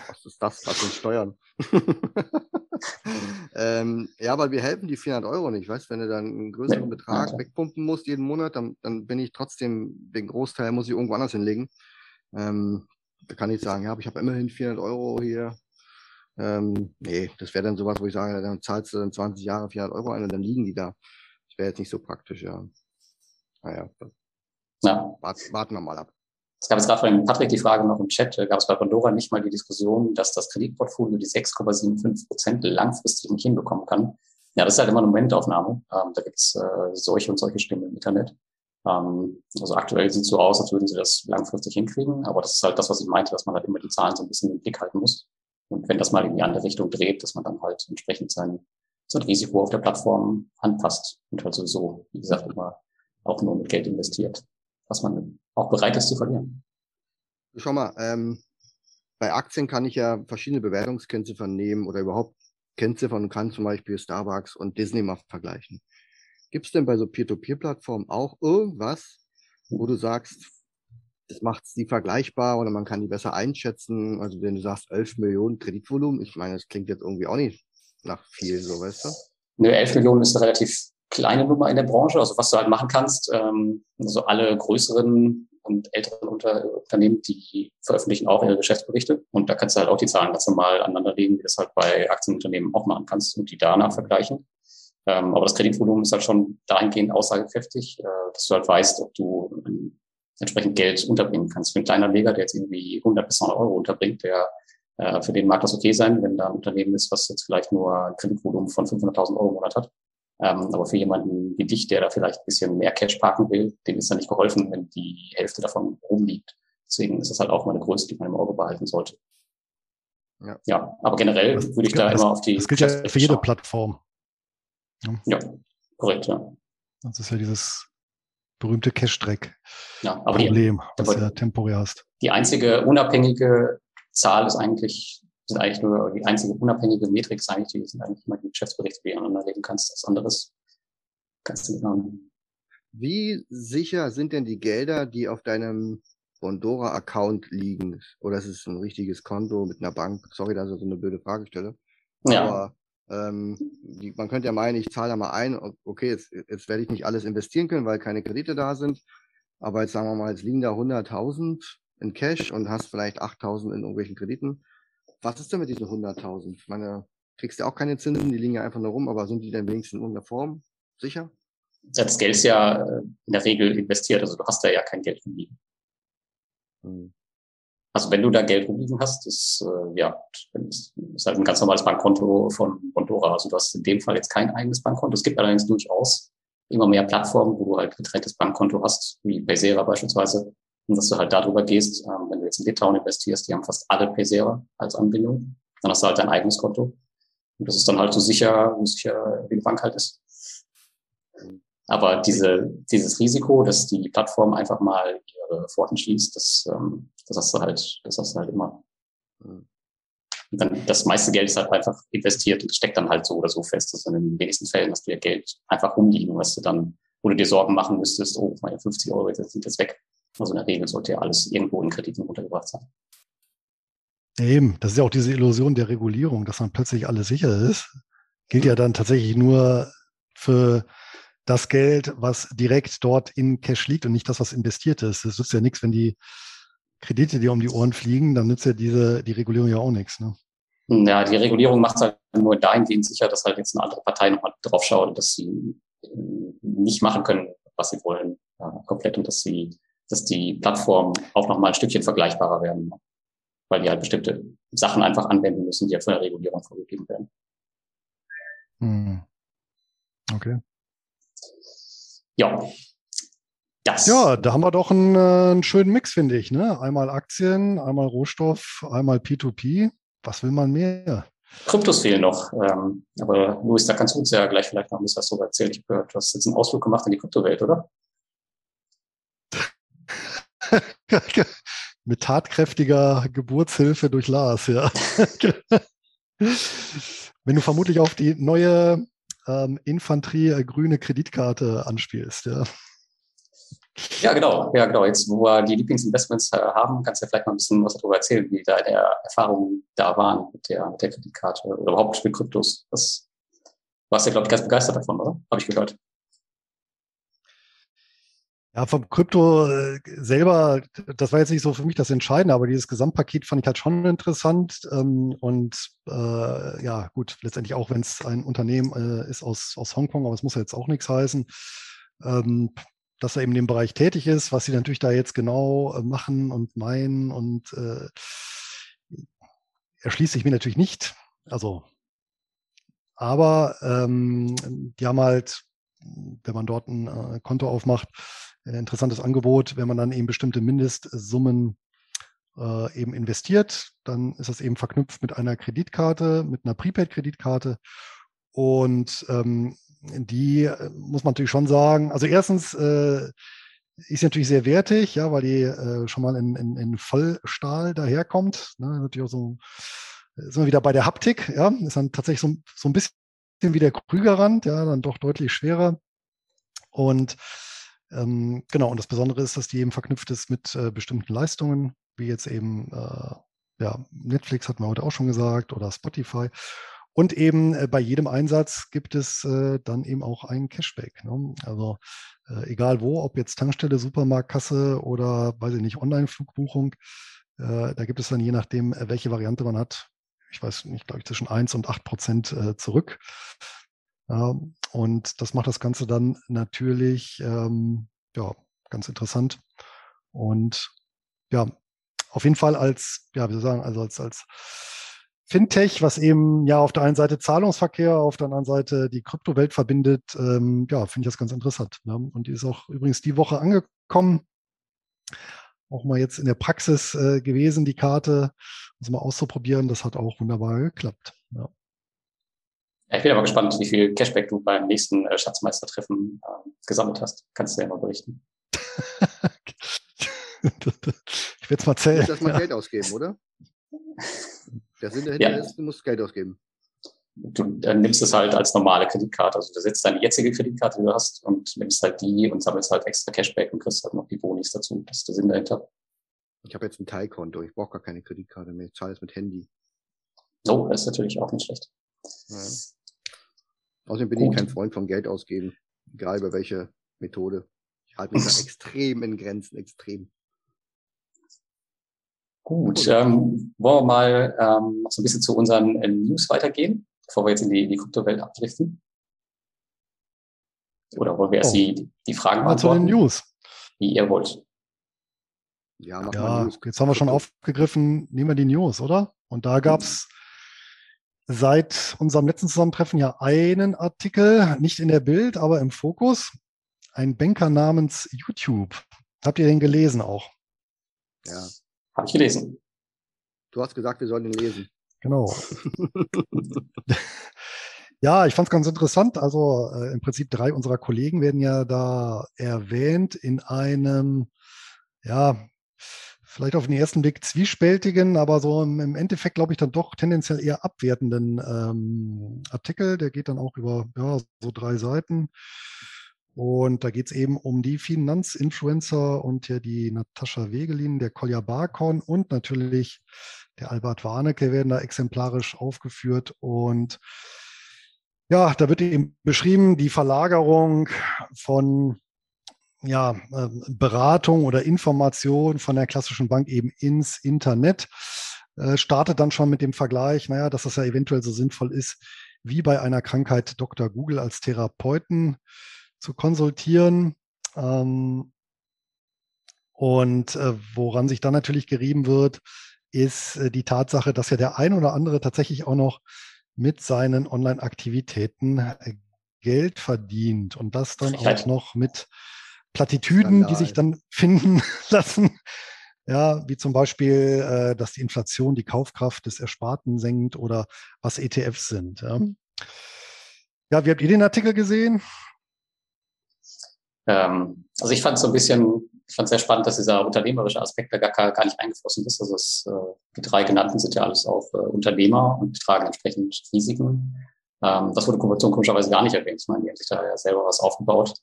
was ist das? Was sind Steuern? ähm, ja, aber wir helfen die 400 Euro nicht. Weißt wenn du dann einen größeren nee. Betrag ja. wegpumpen musst jeden Monat, dann, dann bin ich trotzdem, den Großteil muss ich irgendwo anders hinlegen. Ähm, da kann ich sagen, ja, aber ich habe immerhin 400 Euro hier ähm, nee, das wäre dann sowas, wo ich sage, dann zahlst du dann 20 Jahre 400 Euro ein und dann liegen die da. Das wäre jetzt nicht so praktisch, ja. Naja, ja. Warten, warten wir mal ab. Es gab jetzt gerade von Patrick die Frage noch im Chat, gab es bei Pandora nicht mal die Diskussion, dass das Kreditportfolio die 6,75 Prozent langfristig nicht hinbekommen kann. Ja, das ist halt immer eine Momentaufnahme. Ähm, da gibt's äh, solche und solche Stimmen im Internet. Ähm, also aktuell sieht es so aus, als würden sie das langfristig hinkriegen, aber das ist halt das, was ich meinte, dass man halt immer die Zahlen so ein bisschen im Blick halten muss. Und wenn das mal in die andere Richtung dreht, dass man dann halt entsprechend sein, sein Risiko auf der Plattform anpasst und halt sowieso, wie gesagt, immer auch nur mit Geld investiert, was man auch bereit ist zu verlieren. Schau mal, ähm, bei Aktien kann ich ja verschiedene Bewertungskennziffern nehmen oder überhaupt Kennziffern und kann zum Beispiel Starbucks und Disney mal vergleichen. Gibt es denn bei so Peer-to-Peer-Plattformen auch irgendwas, wo du sagst, das macht die vergleichbar oder man kann die besser einschätzen. Also wenn du sagst 11 Millionen Kreditvolumen, ich meine, das klingt jetzt irgendwie auch nicht nach viel, so weißt du? Nö, 11 Millionen ist eine relativ kleine Nummer in der Branche. Also was du halt machen kannst, ähm, also alle größeren und älteren Unter Unternehmen, die veröffentlichen auch ihre Geschäftsberichte. Und da kannst du halt auch die Zahlen ganz normal aneinanderlegen, wie du das halt bei Aktienunternehmen auch machen kannst und die danach vergleichen. Ähm, aber das Kreditvolumen ist halt schon dahingehend aussagekräftig, äh, dass du halt weißt, ob du entsprechend Geld unterbringen kannst. Für einen kleinen Anleger, der jetzt irgendwie 100 bis 200 Euro unterbringt, der äh, für den mag das okay sein, wenn da ein Unternehmen ist, was jetzt vielleicht nur ein Kreditvolumen von 500.000 Euro im Monat hat. Ähm, aber für jemanden wie dich, der da vielleicht ein bisschen mehr Cash parken will, dem ist da nicht geholfen, wenn die Hälfte davon rumliegt. Deswegen ist das halt auch mal eine Größe, die man im Auge behalten sollte. Ja, ja aber generell das, würde ich da immer auf die. Das gilt ja für jede Plattform. Ja. ja, korrekt, ja. Das ist ja dieses berühmte Cash-Track. Ja, aber Problem, die, was du ja temporär hast. Die einzige unabhängige Zahl ist eigentlich, sind eigentlich nur die einzige unabhängige Metrik ist eigentlich, die sind eigentlich immer die Geschäftsberichte, die du aneinanderlegen kannst. Das anderes kannst du nicht machen. Wie sicher sind denn die Gelder, die auf deinem Bondora-Account liegen? Oder ist es ein richtiges Konto mit einer Bank? Sorry, dass ich so eine blöde Frage stelle. Ja. Aber ähm, die, man könnte ja meinen, ich zahle da mal ein, okay, jetzt, jetzt werde ich nicht alles investieren können, weil keine Kredite da sind. Aber jetzt sagen wir mal, jetzt liegen da 100.000 in Cash und hast vielleicht 8.000 in irgendwelchen Krediten. was ist denn mit diesen 100.000? Ich meine, kriegst du auch keine Zinsen, die liegen ja einfach nur rum, aber sind die dann wenigstens in irgendeiner Form sicher? Das Geld ist ja äh, in der Regel investiert, also du hast da ja kein Geld rumliegen. Hm. Also wenn du da Geld rumliegen hast, ist äh, ja ist halt ein ganz normales Bankkonto von Bondora. Also du hast in dem Fall jetzt kein eigenes Bankkonto. Es gibt allerdings durchaus immer mehr Plattformen, wo du halt getrenntes Bankkonto hast, wie Paysera beispielsweise, und dass du halt darüber gehst. Ähm, wenn du jetzt in Litauen investierst, die haben fast alle Paysera als Anbindung, dann hast du halt dein eigenes Konto. Und das ist dann halt so sicher, so sicher wie die Bank halt ist. Aber diese, dieses Risiko, dass die Plattform einfach mal ihre Pforten schließt, das, ähm, das hast du halt, das hast du halt immer. Und dann das meiste Geld ist halt einfach investiert und steckt dann halt so oder so fest. Das ist in den wenigsten Fällen hast du ja Geld einfach rumliegen, was du dann, wo du dir Sorgen machen müsstest, oh, meine 50 Euro sind jetzt weg. Also in der Regel sollte ja alles irgendwo in Krediten untergebracht sein. Eben, das ist ja auch diese Illusion der Regulierung, dass dann plötzlich alles sicher ist. Gilt ja dann tatsächlich nur für das Geld, was direkt dort in Cash liegt und nicht das, was investiert ist. Das nützt ja nichts, wenn die Kredite dir um die Ohren fliegen, dann nützt ja diese, die Regulierung ja auch nichts. Ne? Ja, die Regulierung macht es halt nur dahingehend sicher, dass halt jetzt eine andere Partei nochmal drauf schaut, dass sie äh, nicht machen können, was sie wollen, ja, komplett und dass sie, dass die Plattformen auch nochmal ein Stückchen vergleichbarer werden, weil die halt bestimmte Sachen einfach anwenden müssen, die ja von der Regulierung vorgegeben werden. Hm. Okay. Ja. Das. Ja, da haben wir doch einen, äh, einen schönen Mix, finde ich. Ne? Einmal Aktien, einmal Rohstoff, einmal P2P. Was will man mehr? Kryptos fehlen noch. Ähm, aber Luis, da kannst du uns ja gleich vielleicht noch ein bisschen was darüber erzählen. Ich gehört, du hast jetzt einen Ausflug gemacht in die Kryptowelt, oder? Mit tatkräftiger Geburtshilfe durch Lars, ja. Wenn du vermutlich auf die neue ähm, Infanterie äh, grüne Kreditkarte anspielst, ja. Ja, genau. Ja, genau. Jetzt, wo wir die Lieblingsinvestments äh, haben, kannst du ja vielleicht mal ein bisschen was darüber erzählen, wie deine Erfahrungen da waren mit der, mit der Kreditkarte oder überhaupt mit Kryptos. Das warst ja, glaube ich, ganz begeistert davon, oder? Habe ich gehört. Ja, vom Krypto äh, selber, das war jetzt nicht so für mich das Entscheidende, aber dieses Gesamtpaket fand ich halt schon interessant. Ähm, und äh, ja, gut, letztendlich auch, wenn es ein Unternehmen äh, ist aus, aus Hongkong, aber es muss ja jetzt auch nichts heißen, ähm, dass er eben in dem Bereich tätig ist, was sie natürlich da jetzt genau äh, machen und meinen und äh, erschließt sich mir natürlich nicht. Also, aber ähm, die haben halt, wenn man dort ein äh, Konto aufmacht, ein interessantes Angebot, wenn man dann eben bestimmte Mindestsummen äh, eben investiert, dann ist das eben verknüpft mit einer Kreditkarte, mit einer Prepaid-Kreditkarte. Und ähm, die äh, muss man natürlich schon sagen, also erstens äh, ist natürlich sehr wertig, ja, weil die äh, schon mal in, in, in Vollstahl daherkommt. Ne? Natürlich auch so, sind wir wieder bei der Haptik, ja, ist dann tatsächlich so, so ein bisschen wie der Krügerrand, ja, dann doch deutlich schwerer. Und ähm, genau, und das Besondere ist, dass die eben verknüpft ist mit äh, bestimmten Leistungen, wie jetzt eben äh, ja, Netflix hatten wir heute auch schon gesagt oder Spotify. Und eben äh, bei jedem Einsatz gibt es äh, dann eben auch einen Cashback. Ne? Also äh, egal wo, ob jetzt Tankstelle, Supermarktkasse oder weiß ich nicht, Online-Flugbuchung, da gibt es dann je nachdem, welche Variante man hat, ich weiß nicht, glaube ich, zwischen 1 und 8 Prozent zurück. Und das macht das Ganze dann natürlich ähm, ja, ganz interessant. Und ja, auf jeden Fall als, ja, wie soll ich sagen, also als, als Fintech, was eben ja auf der einen Seite Zahlungsverkehr, auf der anderen Seite die Kryptowelt verbindet, ähm, ja, finde ich das ganz interessant. Ne? Und die ist auch übrigens die Woche angekommen. Auch mal jetzt in der Praxis äh, gewesen, die Karte, um mal auszuprobieren. Das hat auch wunderbar geklappt. Ja. Ich bin aber gespannt, wie viel Cashback du beim nächsten äh, Schatzmeistertreffen äh, gesammelt hast. Kannst du ja mal berichten. ich werde es mal zählen. Du musst erstmal ja. Geld ausgeben, oder? Der Sinn dahinter ja. ist, du musst Geld ausgeben. Du dann nimmst es halt als normale Kreditkarte. Also du setzt deine jetzige Kreditkarte, die du hast, und nimmst halt die und sammelst halt extra Cashback und kriegst halt noch die Bonis dazu. Das ist der Sinn dahinter. Ich habe jetzt ein Teilkonto. Ich brauche gar keine Kreditkarte mehr. Ich zahle es mit Handy. Oh, das ist natürlich auch nicht schlecht. Ja. Außerdem bin Gut. ich kein Freund von Geld ausgeben, egal über welche Methode. Ich halte mich da extrem in Grenzen, extrem. Gut, ähm, wollen wir mal ähm, noch so ein bisschen zu unseren äh, News weitergehen, bevor wir jetzt in die, in die Kryptowelt abdriften? Oder wollen wir erst oh. die, die Fragen mal zu den News. Wie ihr wollt. Ja, ja jetzt haben wir schon aufgegriffen, nehmen wir die News, oder? Und da gab es seit unserem letzten Zusammentreffen ja einen Artikel, nicht in der Bild, aber im Fokus. Ein Banker namens YouTube. Habt ihr den gelesen auch? Ja. Habe ich gelesen. Du hast gesagt, wir sollen ihn lesen. Genau. ja, ich fand es ganz interessant. Also äh, im Prinzip drei unserer Kollegen werden ja da erwähnt in einem, ja, vielleicht auf den ersten Blick zwiespältigen, aber so im, im Endeffekt glaube ich dann doch tendenziell eher abwertenden ähm, Artikel. Der geht dann auch über ja, so drei Seiten. Und da geht es eben um die Finanzinfluencer und ja die Natascha Wegelin, der Kolja Barkon und natürlich der Albert Warnecke werden da exemplarisch aufgeführt. Und ja, da wird eben beschrieben, die Verlagerung von ja, ähm, Beratung oder Information von der klassischen Bank eben ins Internet. Äh, startet dann schon mit dem Vergleich, naja, dass das ja eventuell so sinnvoll ist, wie bei einer Krankheit Dr. Google als Therapeuten zu konsultieren. Ähm, und äh, woran sich dann natürlich gerieben wird, ist äh, die Tatsache, dass ja der ein oder andere tatsächlich auch noch mit seinen Online-Aktivitäten äh, Geld verdient und das dann auch noch mit Plattitüden, Skandal. die sich dann finden lassen. Ja, wie zum Beispiel, äh, dass die Inflation die Kaufkraft des Ersparten senkt oder was ETFs sind. Ja. Mhm. ja, wie habt ihr den Artikel gesehen? Ähm, also ich fand es so ein bisschen, ich fand sehr spannend, dass dieser unternehmerische Aspekt da gar, gar nicht eingeflossen ist. Also es, äh, die drei genannten sind ja alles auch äh, Unternehmer und tragen entsprechend Risiken. Ähm, das wurde komischerweise gar nicht erwähnt. Ich meine, die haben sich da ja selber was aufgebaut.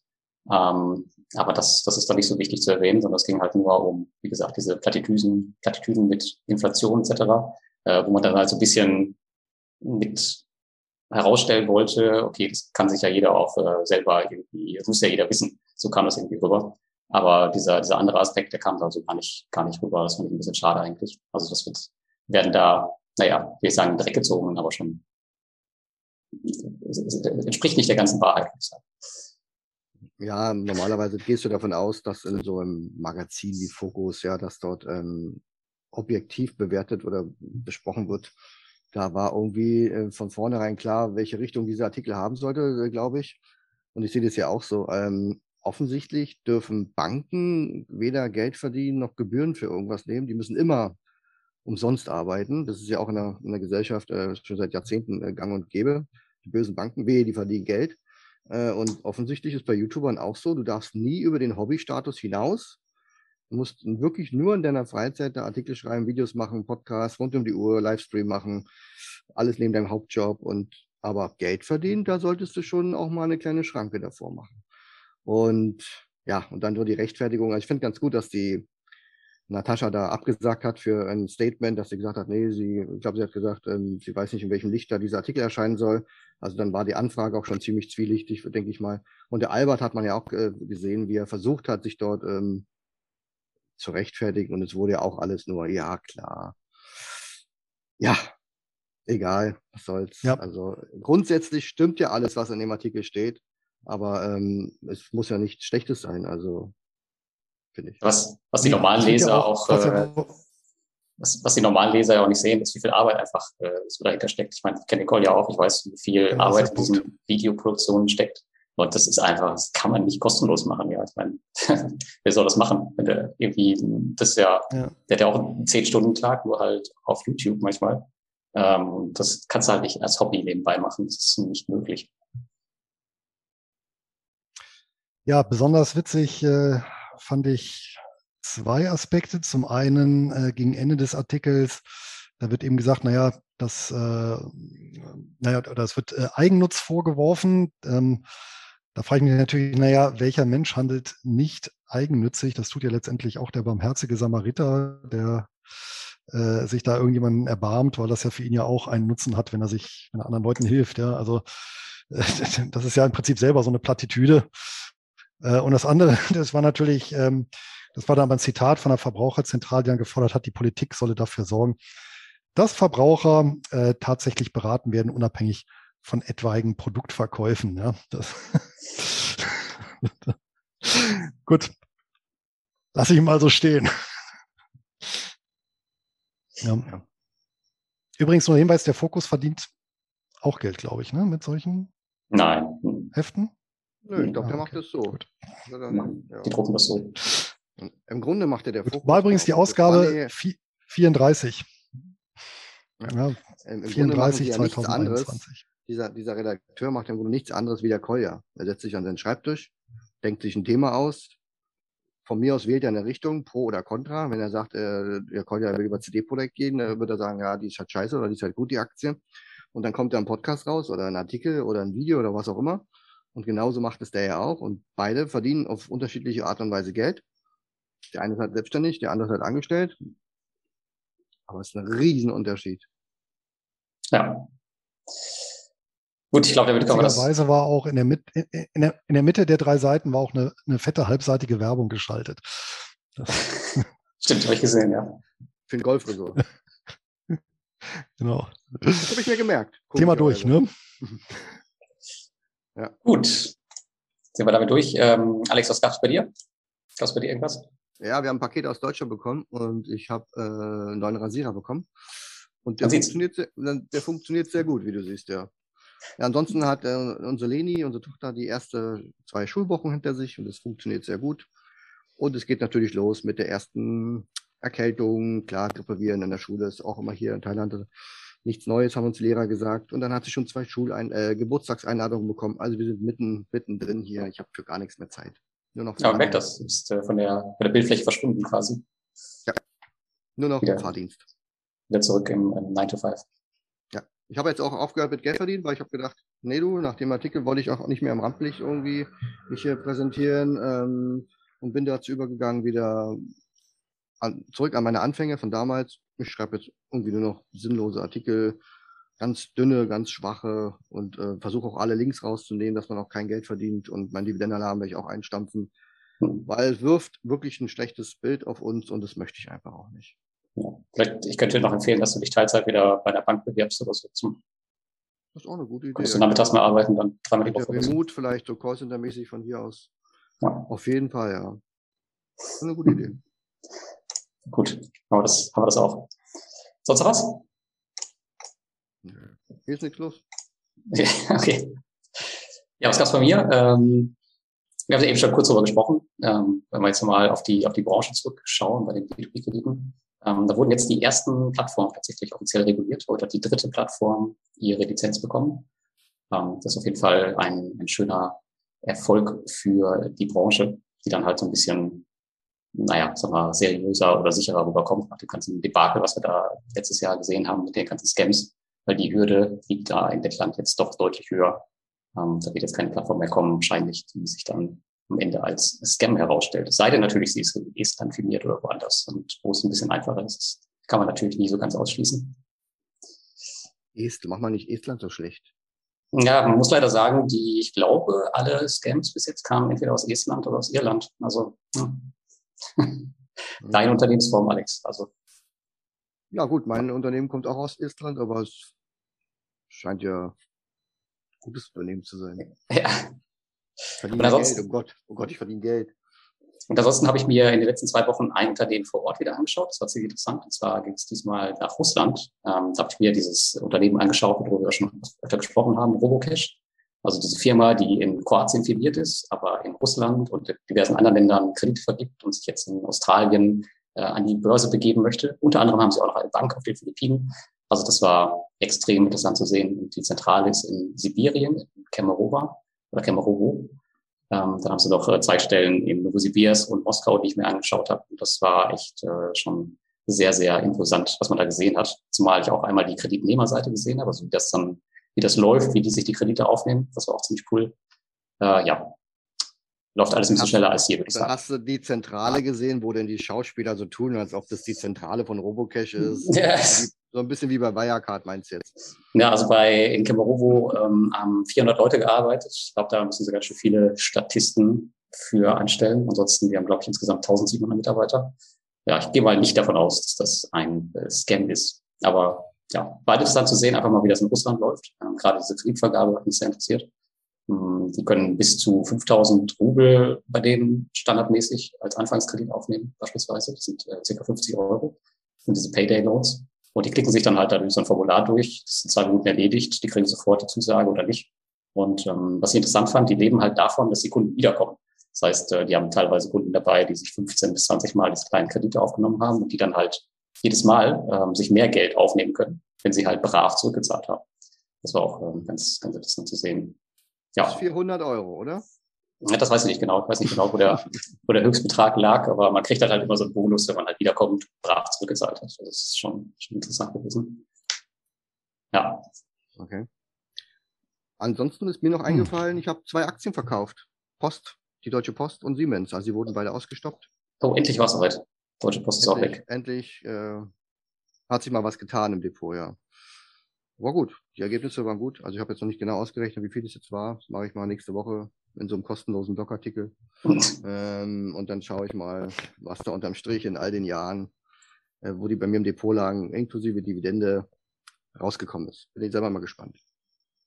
Ähm, aber das, das ist dann nicht so wichtig zu erwähnen, sondern es ging halt nur um, wie gesagt, diese Plattitüden, Plattitüden mit Inflation etc., äh, wo man dann halt so ein bisschen mit herausstellen wollte, okay, das kann sich ja jeder auch äh, selber irgendwie, das muss ja jeder wissen. So kam das irgendwie rüber. Aber dieser, dieser andere Aspekt, der kam da so gar nicht, gar nicht rüber. Das fand ich ein bisschen schade eigentlich. Also das wird, werden da, naja, will ich sagen, Dreck gezogen, aber schon entspricht nicht der ganzen Wahrheit. Ja, normalerweise gehst du davon aus, dass in so einem Magazin wie Focus, ja, dass dort ähm, objektiv bewertet oder besprochen wird, da war irgendwie äh, von vornherein klar, welche Richtung dieser Artikel haben sollte, äh, glaube ich. Und ich sehe das ja auch so. Ähm, offensichtlich dürfen Banken weder Geld verdienen noch Gebühren für irgendwas nehmen. Die müssen immer umsonst arbeiten. Das ist ja auch in der, in der Gesellschaft äh, schon seit Jahrzehnten äh, gang und gäbe. Die bösen Banken, wehe, die verdienen Geld. Äh, und offensichtlich ist bei YouTubern auch so, du darfst nie über den Hobbystatus hinaus Du musst wirklich nur in deiner Freizeit Artikel schreiben, Videos machen, Podcasts rund um die Uhr, Livestream machen, alles neben deinem Hauptjob und aber Geld verdienen, da solltest du schon auch mal eine kleine Schranke davor machen. Und ja, und dann nur die Rechtfertigung. Also ich finde ganz gut, dass die Natascha da abgesagt hat für ein Statement, dass sie gesagt hat, nee, sie, ich glaube, sie hat gesagt, ähm, sie weiß nicht, in welchem Licht da dieser Artikel erscheinen soll. Also dann war die Anfrage auch schon ziemlich zwielichtig, denke ich mal. Und der Albert hat man ja auch äh, gesehen, wie er versucht hat, sich dort ähm, zu rechtfertigen. Und es wurde ja auch alles nur, ja, klar. Ja, egal, was soll's. Ja. Also grundsätzlich stimmt ja alles, was in dem Artikel steht, aber ähm, es muss ja nichts Schlechtes sein, also finde ich. Was, was die normalen Leser ja auch, auch äh, was, was die normalen Leser ja auch nicht sehen, ist, wie viel Arbeit einfach äh, so dahinter steckt. Ich meine, ich kenne Nicole ja auch, ich weiß, wie viel ja, Arbeit in diesen Videoproduktionen steckt. Und das ist einfach, das kann man nicht kostenlos machen. Ja, ich meine, wer soll das machen? Wenn der irgendwie, das ist ja, ja. der hat ja auch einen zehn Stunden Tag, nur halt auf YouTube manchmal. Ähm, das kannst du halt nicht als Hobby nebenbei machen. Das ist nicht möglich. Ja, besonders witzig äh, fand ich zwei Aspekte. Zum einen äh, gegen Ende des Artikels, da wird eben gesagt, naja, das, äh, naja, das wird äh, Eigennutz vorgeworfen. Ähm, da frage ich mich natürlich, naja, welcher Mensch handelt nicht eigennützig? Das tut ja letztendlich auch der barmherzige Samariter, der äh, sich da irgendjemanden erbarmt, weil das ja für ihn ja auch einen Nutzen hat, wenn er sich, wenn er anderen Leuten hilft. Ja, also das ist ja im Prinzip selber so eine Plattitüde. Äh, und das andere, das war natürlich ähm, Das war dann ein Zitat von der Verbraucherzentrale, die dann gefordert hat, die Politik solle dafür sorgen, dass Verbraucher äh, tatsächlich beraten werden, unabhängig von etwaigen Produktverkäufen. Ja, das Gut, lasse ich mal so stehen. Ja. Übrigens nur Hinweis, der Fokus verdient auch Geld, glaube ich, ne, mit solchen Nein. Heften. Nö, ich glaube, der ah, okay. macht das so. Gut. Die drucken das so. Im Grunde macht er der Fokus. War übrigens die Ausgabe 34. Ja. Ja, 34 2021. Dieser, dieser Redakteur macht im Grunde nichts anderes wie der Kolja. Er setzt sich an seinen Schreibtisch, denkt sich ein Thema aus. Von mir aus wählt er eine Richtung, pro oder contra. Wenn er sagt, äh, der Kolja will über CD-Projekt gehen, dann wird er sagen, ja, die ist halt scheiße oder die ist halt gut, die Aktie. Und dann kommt da ein Podcast raus oder ein Artikel oder ein Video oder was auch immer. Und genauso macht es der ja auch. Und beide verdienen auf unterschiedliche Art und Weise Geld. Der eine ist halt selbstständig, der andere ist halt angestellt. Aber es ist ein Riesenunterschied. Ja. Gut, ich glaube, damit kann man das. war auch in der, Mit in, der, in der Mitte der drei Seiten war auch eine, eine fette halbseitige Werbung geschaltet. Stimmt, habe ich gesehen, ja. Für den Golfresort. genau. Das habe ich mir gemerkt. Thema durch, ne? ja. Gut. Sind wir damit durch. Ähm, Alex, was gab's bei dir? Gab's bei dir irgendwas? Ja, wir haben ein Paket aus Deutschland bekommen und ich habe äh, einen neuen Rasierer bekommen. Und der funktioniert, sehr, der funktioniert sehr gut, wie du siehst, ja. ja ansonsten hat äh, unsere Leni, unsere Tochter, die erste zwei Schulwochen hinter sich und es funktioniert sehr gut. Und es geht natürlich los mit der ersten Erkältung. Klar, Grippeviren in der Schule ist auch immer hier in Thailand nichts Neues, haben uns Lehrer gesagt. Und dann hat sie schon zwei Schulein äh, Geburtstagseinladungen bekommen. Also wir sind mitten, mitten drin hier. Ich habe für gar nichts mehr Zeit. Nur noch. Ja, weg, das ist äh, von, der, von der Bildfläche verschwunden quasi. Ja. Nur noch wieder, Fahrdienst. Wieder zurück im, im 9 to 5. Ja. Ich habe jetzt auch aufgehört mit Geld verdienen, weil ich habe gedacht, nee du, nach dem Artikel wollte ich auch nicht mehr im Rampenlicht irgendwie mich hier präsentieren ähm, und bin dazu übergegangen, wieder an, zurück an meine Anfänge von damals. Ich schreibe jetzt irgendwie nur noch sinnlose Artikel, ganz dünne, ganz schwache und äh, versuche auch alle Links rauszunehmen, dass man auch kein Geld verdient und mein Dividendenalarm werde ich auch einstampfen, weil es wirft wirklich ein schlechtes Bild auf uns und das möchte ich einfach auch nicht. Ja. Vielleicht, ich könnte dir noch empfehlen, dass du dich Teilzeit wieder bei der Bank bewirbst oder so. Zum das ist auch eine gute Idee. Kannst du nachmittags mal arbeiten, dann dreimal die Woche. Remote vielleicht, so Callcenter-mäßig von hier aus. Ja. Auf jeden Fall, ja. Das ist eine gute Idee. Gut, haben wir das, haben wir das auch. Sonst noch was? Hier ist nichts los. okay. Ja, was gab's bei mir? Ähm, wir haben ja eben schon kurz darüber gesprochen. Ähm, wenn wir jetzt mal auf die, auf die Branche zurückschauen, bei den B2B-Krediten. Ähm, da wurden jetzt die ersten Plattformen tatsächlich offiziell reguliert. Heute hat die dritte Plattform ihre Lizenz bekommen. Ähm, das ist auf jeden Fall ein, ein schöner Erfolg für die Branche, die dann halt so ein bisschen naja, sag mal, seriöser oder sicherer rüberkommt nach dem ganzen Debakel, was wir da letztes Jahr gesehen haben mit den ganzen Scams, weil die Hürde liegt da in Lettland jetzt doch deutlich höher. Ähm, da wird jetzt keine Plattform mehr kommen, wahrscheinlich, die sich dann am Ende als Scam herausstellt. Es sei denn natürlich, sie ist in Estland firmiert oder woanders und wo es ein bisschen einfacher ist, kann man natürlich nie so ganz ausschließen. Estland, mach mal nicht Estland so schlecht. Ja, man muss leider sagen, die, ich glaube, alle Scams bis jetzt kamen entweder aus Estland oder aus Irland. Also, ja. Deine Unternehmensform, Alex. Also. Ja, gut, mein Unternehmen kommt auch aus Estland, aber es scheint ja ein gutes Unternehmen zu sein. Ja. Verdiene Geld, oh Gott, oh Gott, ich verdiene Geld. Und ansonsten habe ich mir in den letzten zwei Wochen ein Unternehmen vor Ort wieder angeschaut. Das war ziemlich interessant. Und zwar ging es diesmal nach Russland. Ähm, da habe ich mir dieses Unternehmen angeschaut, worüber wir schon öfter gesprochen haben, Robocash. Also diese Firma, die in Kroatien filiert ist, aber in Russland und diversen anderen Ländern Kredite vergibt und sich jetzt in Australien äh, an die Börse begeben möchte. Unter anderem haben sie auch noch eine Bank auf den Philippinen. Also das war extrem interessant zu sehen. Und die Zentrale ist in Sibirien, in Kemerovo oder Kemerovo. Ähm, dann haben sie noch äh, zwei Stellen in Novosibirsk und Moskau, die ich mir angeschaut habe. Und das war echt äh, schon sehr, sehr imposant, was man da gesehen hat. Zumal ich auch einmal die Kreditnehmerseite gesehen habe, also wie das dann wie das läuft, wie die sich die Kredite aufnehmen. Das war auch ziemlich cool. Äh, ja, läuft alles ein bisschen schneller als hier, würde ich sagen. Hast du die Zentrale gesehen, wo denn die Schauspieler so tun, als ob das die Zentrale von Robocash ist? Yes. So ein bisschen wie bei Wirecard, meinst du jetzt? Ja, also bei in Kemerovo ähm, haben 400 Leute gearbeitet. Ich glaube, da müssen sogar schon viele Statisten für anstellen. Ansonsten, wir haben, glaube ich, insgesamt 1700 Mitarbeiter. Ja, ich gehe mal nicht davon aus, dass das ein äh, Scam ist. Aber ja, beides dann zu sehen, einfach mal, wie das in Russland läuft. Ähm, gerade diese Kreditvergabe hat mich sehr interessiert. Ähm, die können bis zu 5000 Rubel bei denen standardmäßig als Anfangskredit aufnehmen, beispielsweise. Das sind äh, circa 50 Euro. Und diese Payday-Loans. Und die klicken sich dann halt dadurch so ein Formular durch. Das sind zwei Minuten erledigt. Die kriegen sofort die Zusage oder nicht. Und ähm, was ich interessant fand, die leben halt davon, dass die Kunden wiederkommen. Das heißt, äh, die haben teilweise Kunden dabei, die sich 15 bis 20 Mal diese kleinen Kredite aufgenommen haben und die dann halt jedes Mal ähm, sich mehr Geld aufnehmen können, wenn sie halt brav zurückgezahlt haben. Das war auch ähm, ganz, ganz interessant zu sehen. Ja. Das ist 400 Euro, oder? Ja, das weiß ich nicht genau. Ich weiß nicht genau, wo der, wo der Höchstbetrag lag, aber man kriegt halt, halt immer so einen Bonus, wenn man halt wiederkommt, brav zurückgezahlt hat. Das ist schon, schon interessant gewesen. Ja. Okay. Ansonsten ist mir noch hm. eingefallen, ich habe zwei Aktien verkauft. Post, die Deutsche Post und Siemens. Also sie wurden beide ausgestoppt. Oh, endlich war es soweit. Deutsche Post endlich, ist auch weg. Endlich äh, hat sich mal was getan im Depot, ja. War gut. Die Ergebnisse waren gut. Also ich habe jetzt noch nicht genau ausgerechnet, wie viel es jetzt war. Das mache ich mal nächste Woche in so einem kostenlosen Blogartikel. ähm, und dann schaue ich mal, was da unterm Strich in all den Jahren, äh, wo die bei mir im Depot lagen, inklusive Dividende, rausgekommen ist. Bin ich selber mal gespannt.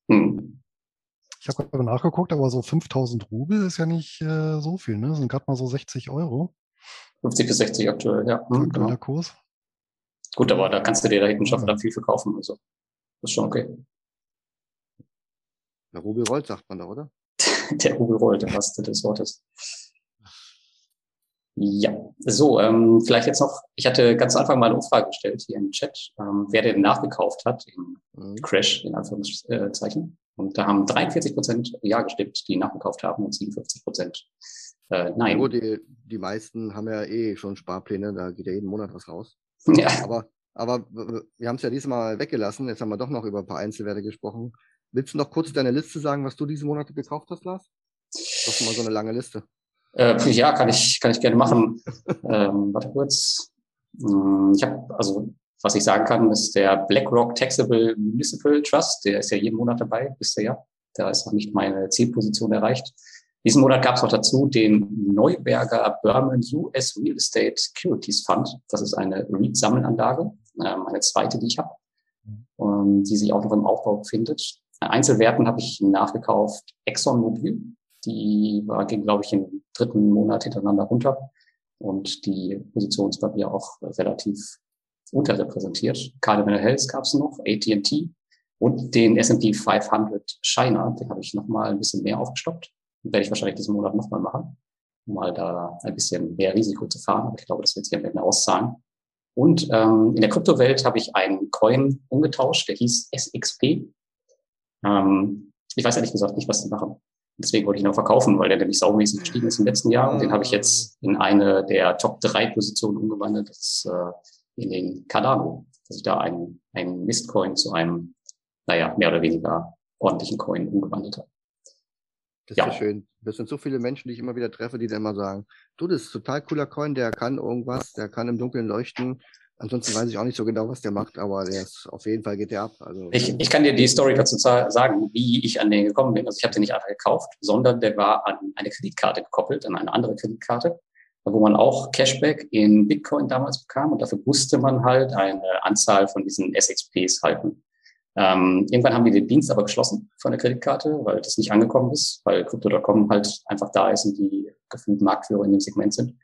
Hm. Ich habe gerade nachgeguckt, aber so 5000 Rubel ist ja nicht äh, so viel, ne? Das sind gerade mal so 60 Euro. 50 bis 60 aktuell, ja. Mhm, genau. Kurs. Gut, aber da kannst du dir da hinten schon verdammt viel verkaufen. Also, das ist schon okay. Der Rubel rollt, sagt man da, oder? der Rubel rollt, im wahrsten des Wortes. Ja, so, ähm, vielleicht jetzt noch, ich hatte ganz am Anfang mal eine Umfrage gestellt hier im Chat, ähm, wer denn nachgekauft hat im mhm. Crash, in Anführungszeichen. Und da haben 43 Prozent Ja gestimmt, die nachgekauft haben und 57 Prozent äh, nein. Ja, die, die meisten haben ja eh schon Sparpläne, da geht ja jeden Monat was raus. Ja. Aber, aber wir haben es ja diesmal weggelassen, jetzt haben wir doch noch über ein paar Einzelwerte gesprochen. Willst du noch kurz deine Liste sagen, was du diese Monate gekauft hast, Lars? Das ist mal so eine lange Liste. Äh, ja, kann ich, kann ich gerne machen. ähm, warte kurz. Hm, ich habe, also was ich sagen kann, ist der BlackRock Taxable Municipal Trust, der ist ja jeden Monat dabei, wisst ihr ja. Da ist noch nicht meine Zielposition erreicht. Diesen Monat gab es auch dazu den Neuberger Berman US Real Estate Securities Fund. Das ist eine REIT-Sammelanlage, ähm, eine zweite, die ich habe, ähm, die sich auch noch im Aufbau befindet. Einzelwerten habe ich nachgekauft ExxonMobil. Die war, ging, glaube ich, im dritten Monat hintereinander runter und die Position ist bei mir auch relativ unterrepräsentiert. Cardinal Health gab es noch, AT&T und den S&P 500 China, den habe ich nochmal ein bisschen mehr aufgestockt. Werde ich wahrscheinlich diesen Monat nochmal machen, um mal da ein bisschen mehr Risiko zu fahren. Aber ich glaube, das wird sich am Ende auszahlen. Und ähm, in der Kryptowelt habe ich einen Coin umgetauscht, der hieß SXP. Ähm, ich weiß ehrlich gesagt nicht, was die machen. Deswegen wollte ich ihn auch verkaufen, weil der nämlich saumäßig gestiegen ist im letzten Jahr. Und den habe ich jetzt in eine der Top 3 Positionen umgewandelt. Das ist äh, in den Cardano, dass ich da einen, einen Mistcoin zu einem, naja, mehr oder weniger ordentlichen Coin umgewandelt habe. Das ja. ist schön. Das sind so viele Menschen, die ich immer wieder treffe, die dann immer sagen, du, das ist total cooler Coin, der kann irgendwas, der kann im Dunkeln leuchten. Ansonsten weiß ich auch nicht so genau, was der macht, aber der ist auf jeden Fall geht der ab. Also, ich, ich kann dir die Story dazu sagen, wie ich an den gekommen bin. Also ich habe den nicht einfach gekauft, sondern der war an eine Kreditkarte gekoppelt, an eine andere Kreditkarte wo man auch Cashback in Bitcoin damals bekam und dafür musste man halt eine Anzahl von diesen SXPs halten. Ähm, irgendwann haben die den Dienst aber geschlossen von der Kreditkarte, weil das nicht angekommen ist, weil Crypto.com halt einfach da ist und die gefühlt Marktführer in dem Segment sind.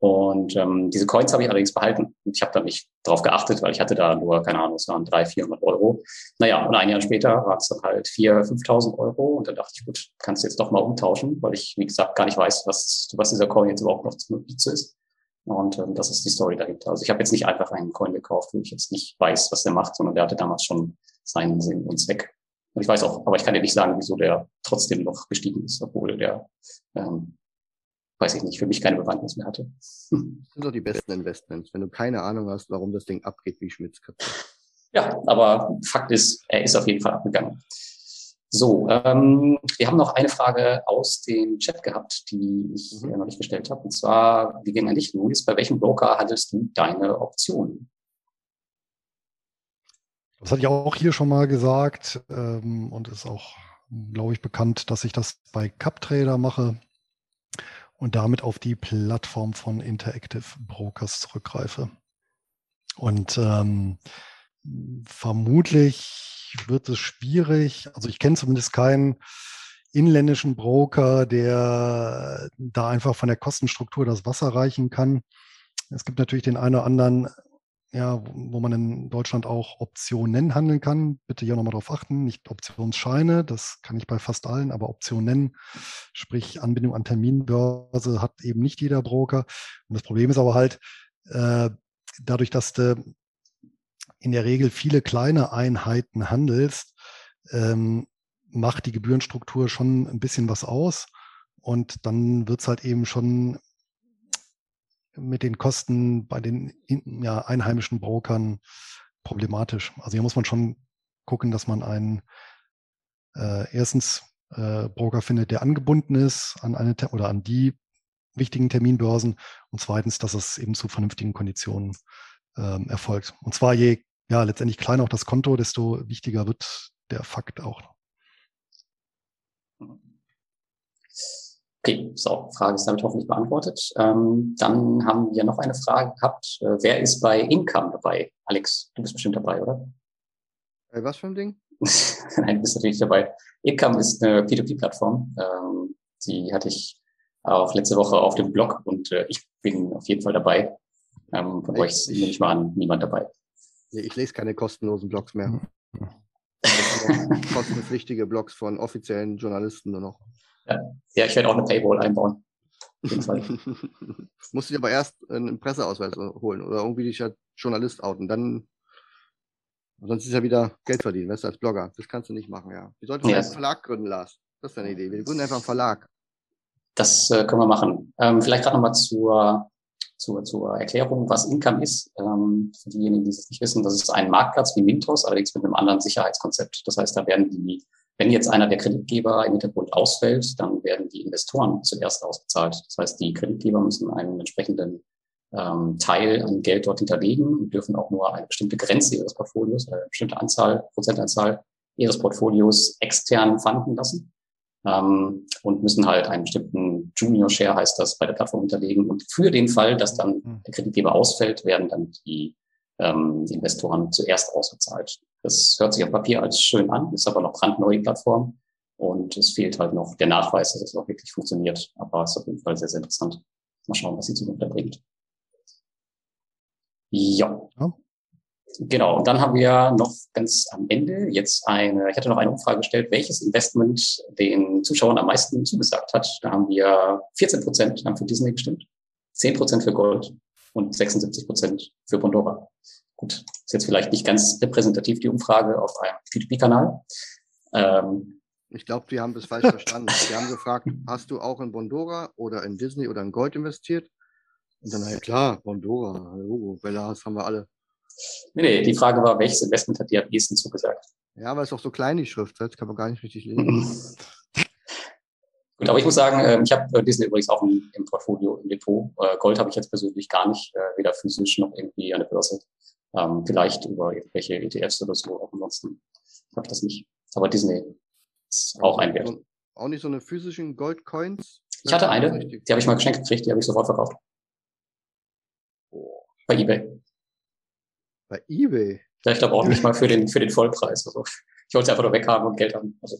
Und ähm, diese Coins habe ich allerdings behalten. Und ich habe da nicht drauf geachtet, weil ich hatte da nur, keine Ahnung, es waren 300, 400 Euro. Naja, und ein Jahr später war es dann halt 4.000, 5.000 Euro. Und dann dachte ich, gut, kannst du jetzt doch mal umtauschen, weil ich, wie gesagt, gar nicht weiß, was, was dieser Coin jetzt überhaupt noch zu ist. Und ähm, das ist die Story dahinter. Also ich habe jetzt nicht einfach einen Coin gekauft, wo ich jetzt nicht weiß, was der macht, sondern der hatte damals schon seinen Sinn und Zweck. Und ich weiß auch, aber ich kann dir nicht sagen, wieso der trotzdem noch gestiegen ist, obwohl der ähm, weiß ich nicht, für mich keine Bewandtnis mehr hatte. Das sind doch die besten Investments, wenn du keine Ahnung hast, warum das Ding abgeht wie Schmitzkatze. Ja, aber Fakt ist, er ist auf jeden Fall abgegangen. So, ähm, wir haben noch eine Frage aus dem Chat gehabt, die ich mhm. noch nicht gestellt habe. Und zwar, wie ging eigentlich, Luis, bei welchem Broker hattest du deine Optionen? Das hatte ich auch hier schon mal gesagt ähm, und ist auch, glaube ich, bekannt, dass ich das bei CupTrader mache. und damit auf die Plattform von Interactive Brokers zurückgreife. Und ähm, vermutlich wird es schwierig. Also ich kenne zumindest keinen inländischen Broker, der da einfach von der Kostenstruktur das Wasser reichen kann. Es gibt natürlich den einen oder anderen, ja, wo man in Deutschland auch Optionen handeln kann. Bitte hier nochmal darauf achten, nicht Optionsscheine, das kann ich bei fast allen, aber Optionen, sprich Anbindung an Terminbörse, hat eben nicht jeder Broker. Und das Problem ist aber halt, äh, dadurch, dass du in der Regel viele kleine Einheiten handelst, ähm, macht die Gebührenstruktur schon ein bisschen was aus. Und dann wird es halt eben schon mit den Kosten bei den ja, einheimischen Brokern problematisch. Also hier muss man schon gucken, dass man einen äh, erstens äh, Broker findet, der angebunden ist an eine oder an die wichtigen Terminbörsen und zweitens, dass es eben zu vernünftigen Konditionen ähm, erfolgt. Und zwar je ja letztendlich kleiner auch das Konto, desto wichtiger wird der Fakt auch. Okay, so, Frage ist damit hoffentlich beantwortet. Ähm, dann haben wir noch eine Frage gehabt. Äh, wer ist bei Income dabei? Alex, du bist bestimmt dabei, oder? Äh, was für ein Ding? Nein, du bist natürlich dabei. Income ist eine P2P-Plattform. Ähm, die hatte ich auch letzte Woche auf dem Blog und äh, ich bin auf jeden Fall dabei. Ähm, von ich, euch nehme ich mal an, niemand dabei. Nee, ich lese keine kostenlosen Blogs mehr. Kostenpflichtige Blogs von offiziellen Journalisten nur noch. Ja, ich werde auch eine Paywall einbauen. Musst du dir aber erst einen Presseausweis holen oder irgendwie dich als Journalist outen. Dann, sonst ist ja wieder Geld verdienen, weißt du, als Blogger. Das kannst du nicht machen, ja. Wie solltest du ja. einen Verlag gründen, Lars? Das ist eine Idee. Wir gründen einfach einen Verlag. Das äh, können wir machen. Ähm, vielleicht gerade nochmal zur zur, zur Erklärung, was Income ist. Ähm, für diejenigen, die es nicht wissen, das ist ein Marktplatz wie Mintos, allerdings mit einem anderen Sicherheitskonzept. Das heißt, da werden die, wenn jetzt einer der Kreditgeber im Hintergrund ausfällt, dann werden die Investoren zuerst ausbezahlt. Das heißt, die Kreditgeber müssen einen entsprechenden ähm, Teil an Geld dort hinterlegen und dürfen auch nur eine bestimmte Grenze ihres Portfolios, eine bestimmte Anzahl, Prozentanzahl ihres Portfolios extern fanden lassen ähm, und müssen halt einen bestimmten Junior Share, heißt das, bei der Plattform hinterlegen. Und für den Fall, dass dann mhm. der Kreditgeber ausfällt, werden dann die, ähm, die Investoren zuerst ausgezahlt. Das hört sich auf Papier als schön an, ist aber noch brandneue Plattform. Und es fehlt halt noch der Nachweis, dass es auch wirklich funktioniert. Aber es ist auf jeden Fall sehr, sehr interessant. Mal schauen, was die Zukunft da bringt. Ja. ja. Genau, und dann haben wir noch ganz am Ende jetzt eine, ich hatte noch eine Umfrage gestellt, welches Investment den Zuschauern am meisten zugesagt hat. Da haben wir 14 Prozent haben für Disney gestimmt, 10 Prozent für Gold und 76 Prozent für Bondora. Gut, ist jetzt vielleicht nicht ganz repräsentativ die Umfrage auf einem P2P-Kanal. Ähm, ich glaube, die haben das falsch verstanden. Die haben gefragt, hast du auch in Bondora oder in Disney oder in Gold investiert? Und dann, ja klar, Bondora, Logo, Bellas haben wir alle. Nee, nee, die Frage war, welches Investment hat dir am ehesten zugesagt? Ja, weil es auch so klein die Schrift ist, kann man gar nicht richtig lesen. Gut, aber ich muss sagen, ähm, ich habe äh, Disney übrigens auch im, Portfolio, im Depot. Äh, Gold habe ich jetzt persönlich gar nicht, äh, weder physisch noch irgendwie an der Börse. Ähm, vielleicht über irgendwelche ETFs oder so, auch ansonsten habe ich das nicht. Aber Disney ist auch ein Wert. Auch nicht so eine physischen Goldcoins? Ich hatte eine, die habe ich mal geschenkt gekriegt, die habe ich sofort verkauft. Bei eBay. Bei eBay? Ja, ich glaube auch nicht mal für den, für den Vollpreis. Also, ich wollte es einfach nur weghaben und Geld haben. Also,